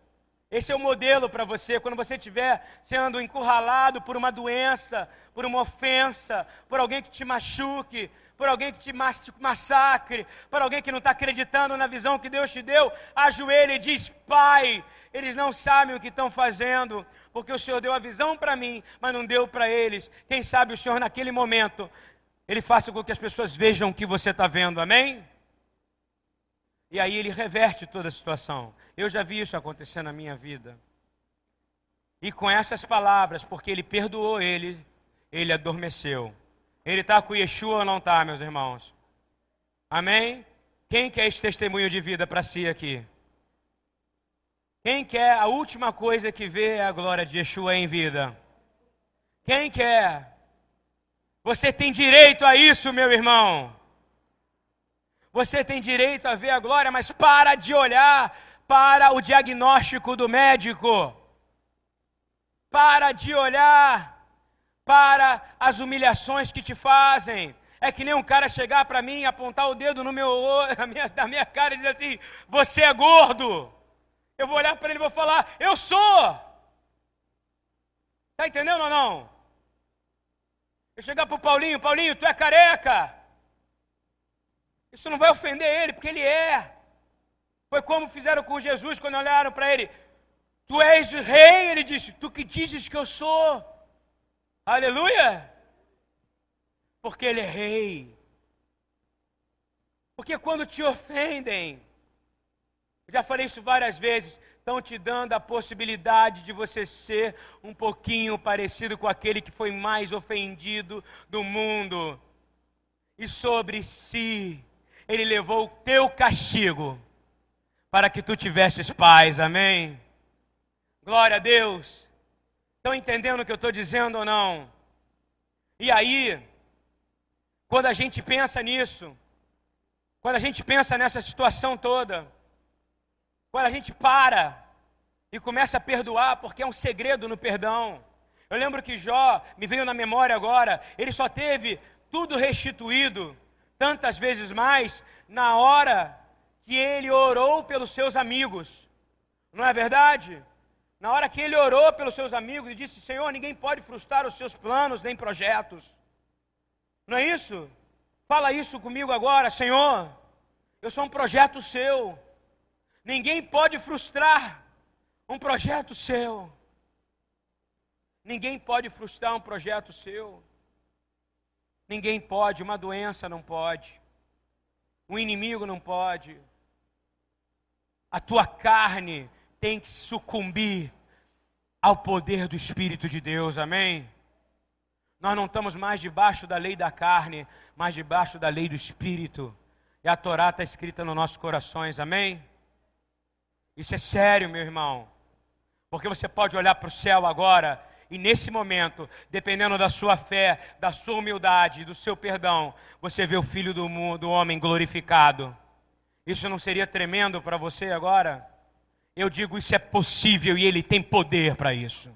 Esse é o modelo para você quando você estiver sendo encurralado por uma doença, por uma ofensa, por alguém que te machuque, por alguém que te massacre, por alguém que não está acreditando na visão que Deus te deu. Ajoelha e diz: Pai, eles não sabem o que estão fazendo, porque o Senhor deu a visão para mim, mas não deu para eles. Quem sabe o Senhor, naquele momento, Ele faça com que as pessoas vejam o que você está vendo, amém? E aí Ele reverte toda a situação. Eu já vi isso acontecer na minha vida. E com essas palavras, porque ele perdoou ele, ele adormeceu. Ele está com Yeshua ou não está, meus irmãos? Amém? Quem quer esse testemunho de vida para si aqui? Quem quer a última coisa que vê é a glória de Yeshua em vida? Quem quer? Você tem direito a isso, meu irmão. Você tem direito a ver a glória, mas para de olhar para o diagnóstico do médico. Para de olhar para as humilhações que te fazem. É que nem um cara chegar para mim, apontar o dedo no meu, na, minha, na minha cara e dizer assim: Você é gordo. Eu vou olhar para ele e vou falar: Eu sou. Está entendendo ou não? Eu chegar para o Paulinho: Paulinho, tu é careca. Isso não vai ofender ele, porque ele é. Foi como fizeram com Jesus quando olharam para ele. Tu és rei, ele disse. Tu que dizes que eu sou. Aleluia! Porque ele é rei. Porque quando te ofendem, eu já falei isso várias vezes, estão te dando a possibilidade de você ser um pouquinho parecido com aquele que foi mais ofendido do mundo. E sobre si, ele levou o teu castigo para que tu tivesses paz, amém? Glória a Deus. Estão entendendo o que eu estou dizendo ou não? E aí, quando a gente pensa nisso, quando a gente pensa nessa situação toda, quando a gente para e começa a perdoar, porque é um segredo no perdão. Eu lembro que Jó, me veio na memória agora, ele só teve tudo restituído, tantas vezes mais, na hora que ele orou pelos seus amigos. Não é verdade? Na hora que ele orou pelos seus amigos e disse: Senhor, ninguém pode frustrar os seus planos nem projetos. Não é isso? Fala isso comigo agora, Senhor. Eu sou um projeto seu. Ninguém pode frustrar um projeto seu. Ninguém pode frustrar um projeto seu. Ninguém pode, uma doença não pode. Um inimigo não pode a tua carne tem que sucumbir ao poder do Espírito de Deus, amém? Nós não estamos mais debaixo da lei da carne, mas debaixo da lei do Espírito. E a Torá está escrita nos nossos corações, amém? Isso é sério, meu irmão. Porque você pode olhar para o céu agora e nesse momento, dependendo da sua fé, da sua humildade, do seu perdão, você vê o Filho do, do homem glorificado. Isso não seria tremendo para você agora? Eu digo, isso é possível e Ele tem poder para isso.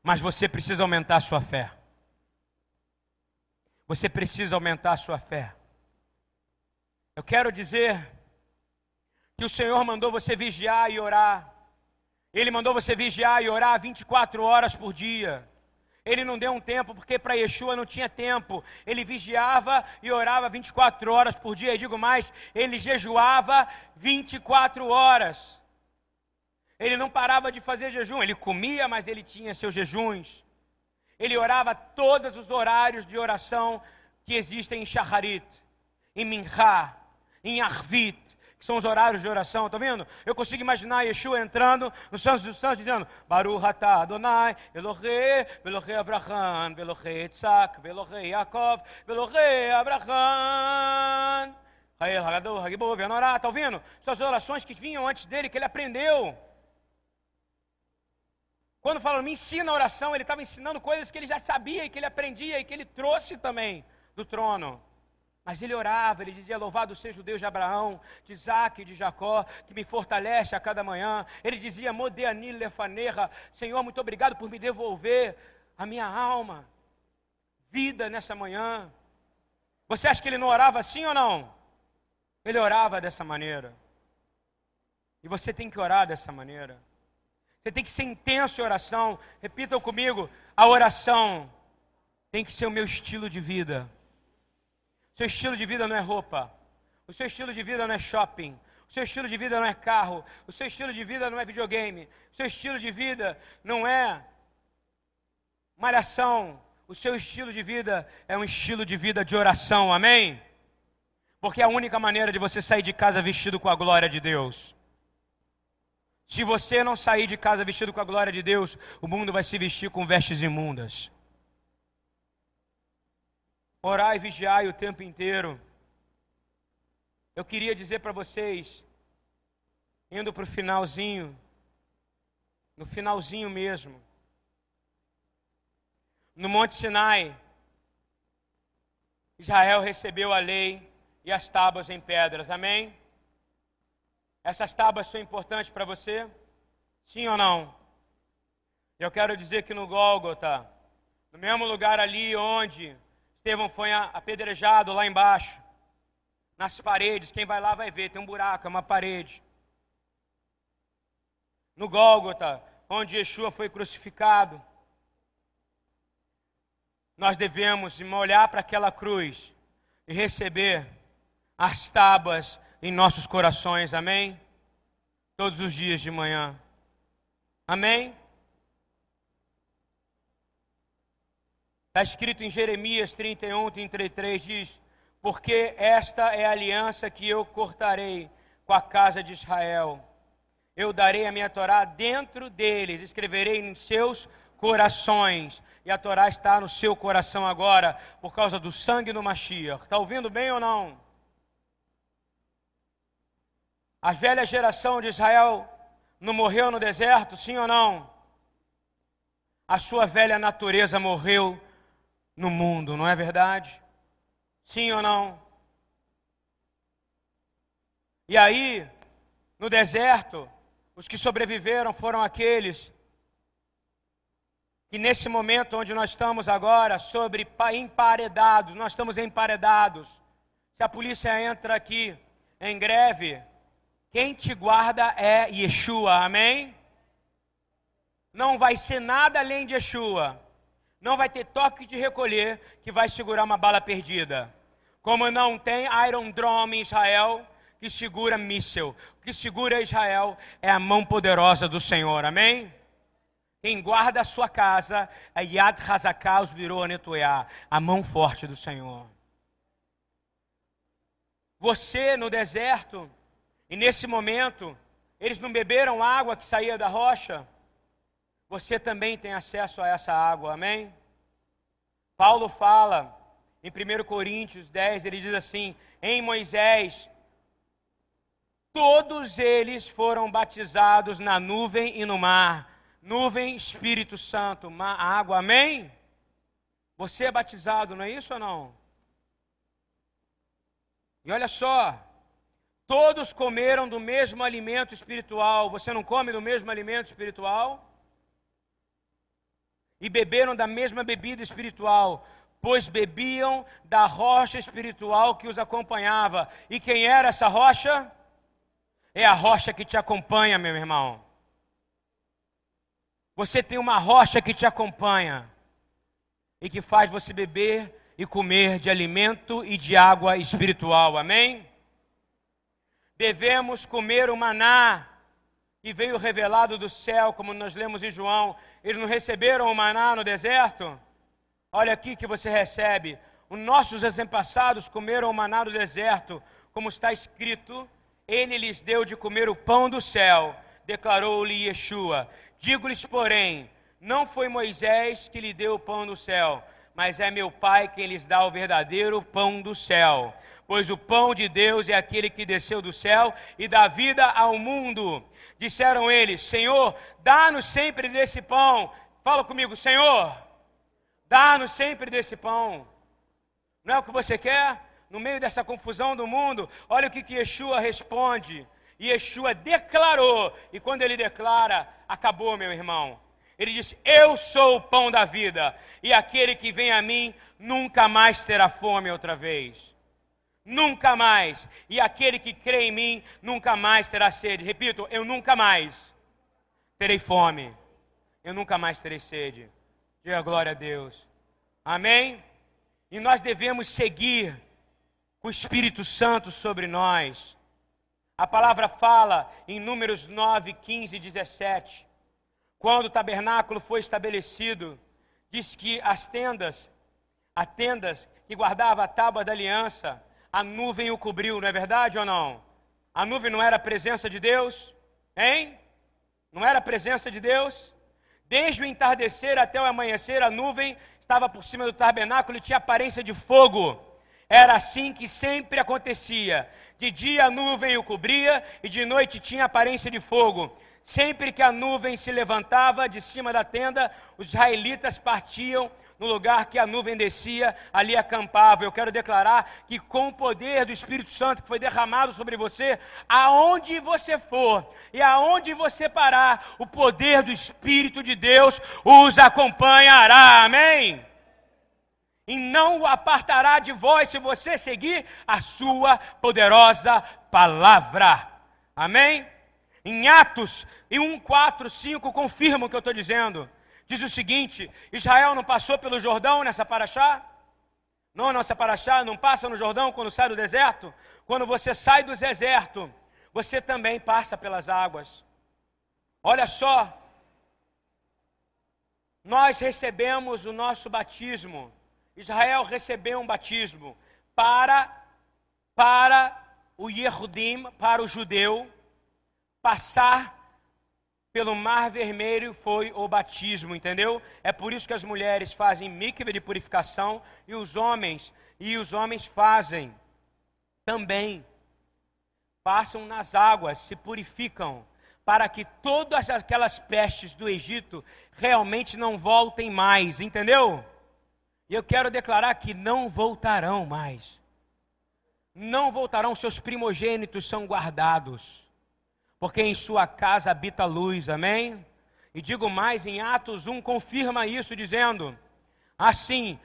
Mas você precisa aumentar a sua fé. Você precisa aumentar a sua fé. Eu quero dizer que o Senhor mandou você vigiar e orar. Ele mandou você vigiar e orar 24 horas por dia. Ele não deu um tempo, porque para Yeshua não tinha tempo. Ele vigiava e orava 24 horas por dia. E digo mais, ele jejuava 24 horas. Ele não parava de fazer jejum. Ele comia, mas ele tinha seus jejuns. Ele orava todos os horários de oração que existem em Shacharit, em Minchá, em Arvit, que são os horários de oração, está vendo? Eu consigo imaginar Yeshua entrando no Santos dos Santos dizendo: Baruch atah Adonai, Elohei, Elohei Abraham, Elohei Yitzhak, Elohei Yaakov, Elohei Abraham. Rael, Hagador, Hagibov, Yanorá, está ouvindo? São as orações que vinham antes dele, que ele aprendeu. Quando falam, me ensina a oração, ele estava ensinando coisas que ele já sabia e que ele aprendia e que ele trouxe também do trono. Mas ele orava, ele dizia: Louvado seja o Deus de Abraão, de Isaac e de Jacó, que me fortalece a cada manhã. Ele dizia: Modeanil lefanerra, Senhor, muito obrigado por me devolver a minha alma, vida nessa manhã. Você acha que ele não orava assim ou não? Ele orava dessa maneira. E você tem que orar dessa maneira. Você tem que ser intenso em oração. Repitam comigo: a oração tem que ser o meu estilo de vida. Seu estilo de vida não é roupa. O seu estilo de vida não é shopping. O seu estilo de vida não é carro. O seu estilo de vida não é videogame. O seu estilo de vida não é malhação. O seu estilo de vida é um estilo de vida de oração. Amém? Porque é a única maneira de você sair de casa vestido com a glória de Deus. Se você não sair de casa vestido com a glória de Deus, o mundo vai se vestir com vestes imundas. Orar e vigiar o tempo inteiro. Eu queria dizer para vocês, indo para o finalzinho, no finalzinho mesmo, no Monte Sinai, Israel recebeu a lei e as tábuas em pedras, amém? Essas tábuas são importantes para você? Sim ou não? Eu quero dizer que no Gólgota, no mesmo lugar ali onde Estevão foi apedrejado lá embaixo, nas paredes, quem vai lá vai ver, tem um buraco, é uma parede. No Gólgota, onde Yeshua foi crucificado, nós devemos olhar para aquela cruz e receber as tábuas em nossos corações, amém? Todos os dias de manhã, amém? Está escrito em Jeremias 31, 33, diz: Porque esta é a aliança que eu cortarei com a casa de Israel. Eu darei a minha Torá dentro deles, escreverei em seus corações. E a Torá está no seu coração agora, por causa do sangue do Mashiach. Está ouvindo bem ou não? A velha geração de Israel não morreu no deserto, sim ou não? A sua velha natureza morreu no mundo, não é verdade? Sim ou não? E aí, no deserto, os que sobreviveram foram aqueles que nesse momento onde nós estamos agora, sobre emparedados, nós estamos emparedados. Se a polícia entra aqui em greve, quem te guarda é Yeshua, amém? Não vai ser nada além de Yeshua não vai ter toque de recolher que vai segurar uma bala perdida. Como não tem Iron Dome em Israel que segura míssel. O que segura Israel é a mão poderosa do Senhor. Amém? Quem guarda a sua casa é Yad Hazaká os virou Netuiá, a mão forte do Senhor. Você no deserto, e nesse momento, eles não beberam água que saía da rocha? Você também tem acesso a essa água, amém? Paulo fala em 1 Coríntios 10, ele diz assim: em Moisés, todos eles foram batizados na nuvem e no mar. Nuvem, Espírito Santo, mar, água, amém? Você é batizado, não é isso ou não? E olha só, todos comeram do mesmo alimento espiritual. Você não come do mesmo alimento espiritual? E beberam da mesma bebida espiritual, pois bebiam da rocha espiritual que os acompanhava. E quem era essa rocha? É a rocha que te acompanha, meu irmão. Você tem uma rocha que te acompanha e que faz você beber e comer de alimento e de água espiritual. Amém? Devemos comer o maná que veio revelado do céu, como nós lemos em João, eles não receberam o maná no deserto? Olha aqui que você recebe. Os nossos antepassados comeram o maná no deserto, como está escrito: Ele lhes deu de comer o pão do céu, declarou-lhe Yeshua. Digo-lhes, porém, não foi Moisés que lhe deu o pão do céu, mas é meu Pai quem lhes dá o verdadeiro pão do céu. Pois o pão de Deus é aquele que desceu do céu e dá vida ao mundo. Disseram eles: Senhor, dá-nos sempre desse pão. Fala comigo, Senhor, dá-nos sempre desse pão. Não é o que você quer? No meio dessa confusão do mundo, olha o que, que Yeshua responde. Yeshua declarou, e quando ele declara, acabou, meu irmão. Ele disse: Eu sou o pão da vida, e aquele que vem a mim nunca mais terá fome outra vez nunca mais. E aquele que crê em mim nunca mais terá sede. Repito, eu nunca mais terei fome, eu nunca mais terei sede. Diga glória a Deus. Amém? E nós devemos seguir com o Espírito Santo sobre nós. A palavra fala em Números 9, 15 e 17. Quando o tabernáculo foi estabelecido, diz que as tendas, as tendas que guardava a tábua da aliança, a nuvem o cobriu, não é verdade ou não? A nuvem não era a presença de Deus? Hein? Não era a presença de Deus? Desde o entardecer até o amanhecer, a nuvem estava por cima do tabernáculo e tinha aparência de fogo. Era assim que sempre acontecia. De dia a nuvem o cobria e de noite tinha aparência de fogo. Sempre que a nuvem se levantava de cima da tenda, os israelitas partiam no lugar que a nuvem descia, ali acampava. Eu quero declarar que com o poder do Espírito Santo que foi derramado sobre você, aonde você for e aonde você parar, o poder do Espírito de Deus os acompanhará. Amém? E não o apartará de vós se você seguir a sua poderosa palavra. Amém? Em Atos, em 1, 4, 5, confirma o que eu estou dizendo diz o seguinte: Israel não passou pelo Jordão nessa paraxá? Não, nossa paraxá não passa no Jordão quando sai do deserto? Quando você sai do deserto, você também passa pelas águas. Olha só, nós recebemos o nosso batismo. Israel recebeu um batismo para para o Yehudim, para o judeu passar pelo mar vermelho foi o batismo, entendeu? É por isso que as mulheres fazem mikve de purificação e os homens e os homens fazem também passam nas águas, se purificam, para que todas aquelas pestes do Egito realmente não voltem mais, entendeu? E eu quero declarar que não voltarão mais. Não voltarão, seus primogênitos são guardados porque em sua casa habita luz, amém? E digo mais, em Atos 1 confirma isso, dizendo: Assim,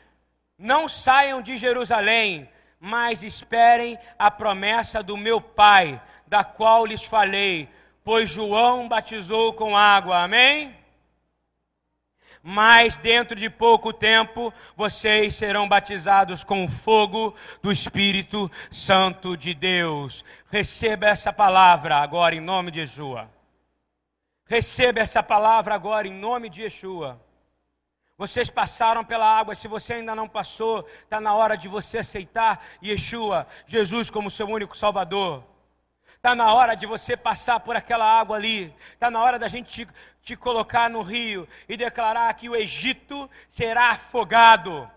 não saiam de Jerusalém, mas esperem a promessa do meu Pai, da qual lhes falei, pois João batizou com água, amém? Mas dentro de pouco tempo vocês serão batizados com o fogo do Espírito Santo de Deus. Receba essa palavra agora em nome de Yeshua. Receba essa palavra agora em nome de Yeshua. Vocês passaram pela água, se você ainda não passou, está na hora de você aceitar Yeshua, Jesus, como seu único Salvador. Está na hora de você passar por aquela água ali. Está na hora da gente te, te colocar no rio e declarar que o Egito será afogado.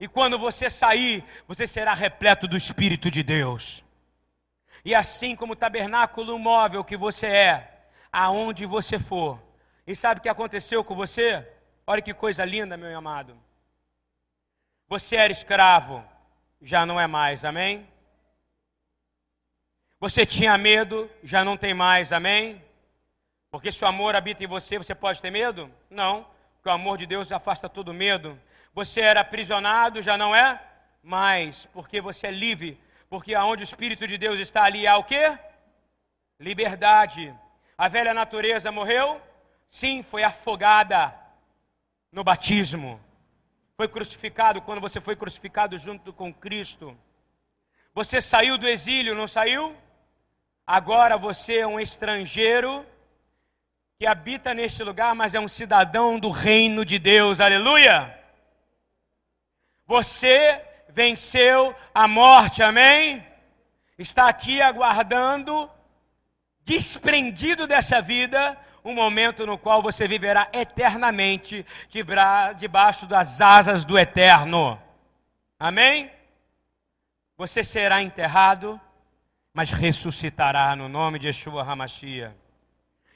E quando você sair, você será repleto do Espírito de Deus. E assim como o tabernáculo móvel que você é, aonde você for. E sabe o que aconteceu com você? Olha que coisa linda, meu amado. Você era escravo, já não é mais, amém? Você tinha medo, já não tem mais, amém? Porque se o amor habita em você, você pode ter medo? Não, porque o amor de Deus afasta todo medo. Você era aprisionado, já não é? Mais, porque você é livre. Porque aonde o Espírito de Deus está ali há o quê? Liberdade. A velha natureza morreu? Sim, foi afogada no batismo. Foi crucificado quando você foi crucificado junto com Cristo. Você saiu do exílio, não saiu? Agora você é um estrangeiro que habita neste lugar, mas é um cidadão do reino de Deus. Aleluia! Você venceu a morte, amém? Está aqui aguardando, desprendido dessa vida, um momento no qual você viverá eternamente debaixo das asas do eterno. Amém? Você será enterrado mas ressuscitará no nome de Yeshua Hamashia.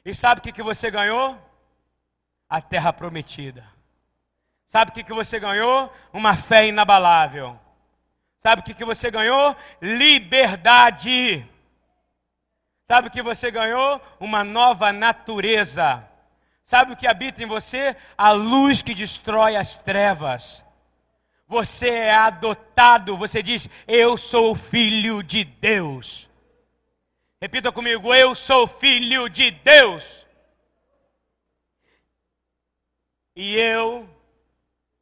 E sabe o que, que você ganhou? A terra prometida. Sabe o que, que você ganhou? Uma fé inabalável. Sabe o que, que você ganhou? Liberdade. Sabe o que você ganhou? Uma nova natureza. Sabe o que habita em você? A luz que destrói as trevas. Você é adotado, você diz: Eu sou filho de Deus. Repita comigo: Eu sou filho de Deus. E eu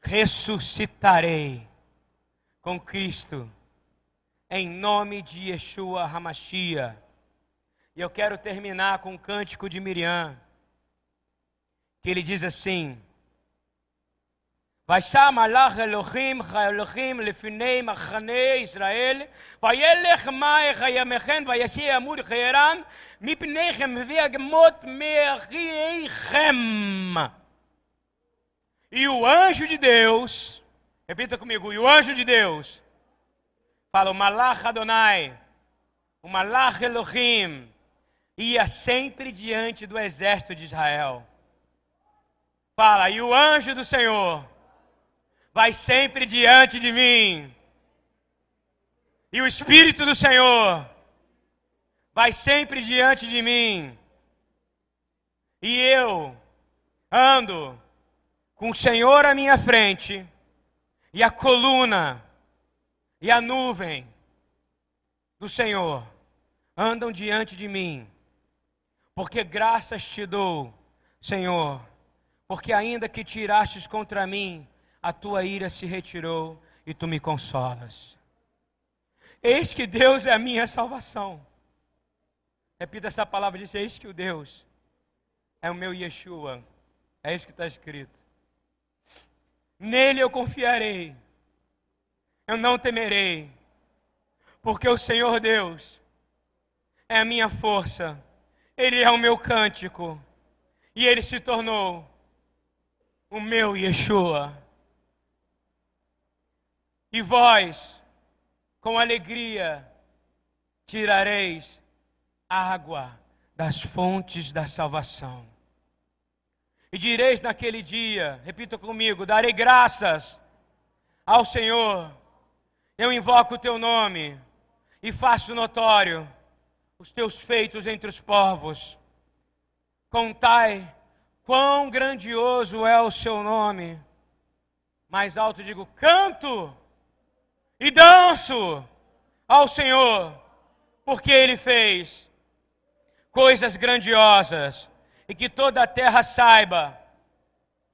ressuscitarei com Cristo, em nome de Yeshua Hamashia. E eu quero terminar com um cântico de Miriam, que ele diz assim: וישם מלאך אלוהים אלוהים לפני מחנה ישראל וילך מעך ימיכם וישי עמוד חירם מפניכם ויגמות מאחייכם E o anjo de Deus, repita comigo, e o anjo de Deus, fala, o Malach Adonai, o Malach Elohim, ia sempre diante do exército de Israel. Fala, e o anjo do Senhor vai sempre diante de mim. E o Espírito do Senhor vai sempre diante de mim. E eu ando com o Senhor à minha frente, e a coluna e a nuvem do Senhor andam diante de mim. Porque graças te dou, Senhor, porque ainda que tirastes contra mim a tua ira se retirou e tu me consolas. Eis que Deus é a minha salvação. Repita essa palavra, diz: Eis que o Deus é o meu Yeshua. É isso que está escrito. Nele eu confiarei, eu não temerei, porque o Senhor Deus é a minha força, Ele é o meu cântico, e Ele se tornou o meu Yeshua. E vós, com alegria, tirareis água das fontes da salvação. E direis naquele dia, repita comigo: darei graças ao Senhor, eu invoco o teu nome e faço notório os teus feitos entre os povos. Contai quão grandioso é o seu nome. Mais alto digo: canto e danço ao Senhor, porque Ele fez coisas grandiosas, e que toda a terra saiba,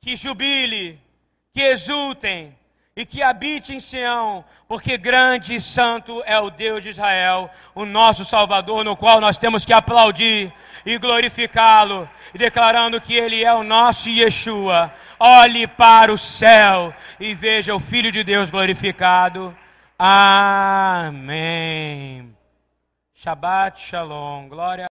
que jubile, que exultem e que habite em Sião, porque grande e santo é o Deus de Israel, o nosso Salvador, no qual nós temos que aplaudir e glorificá-lo, declarando que Ele é o nosso Yeshua. Olhe para o céu e veja o Filho de Deus glorificado. Amém. Shabbat Shalom. Glória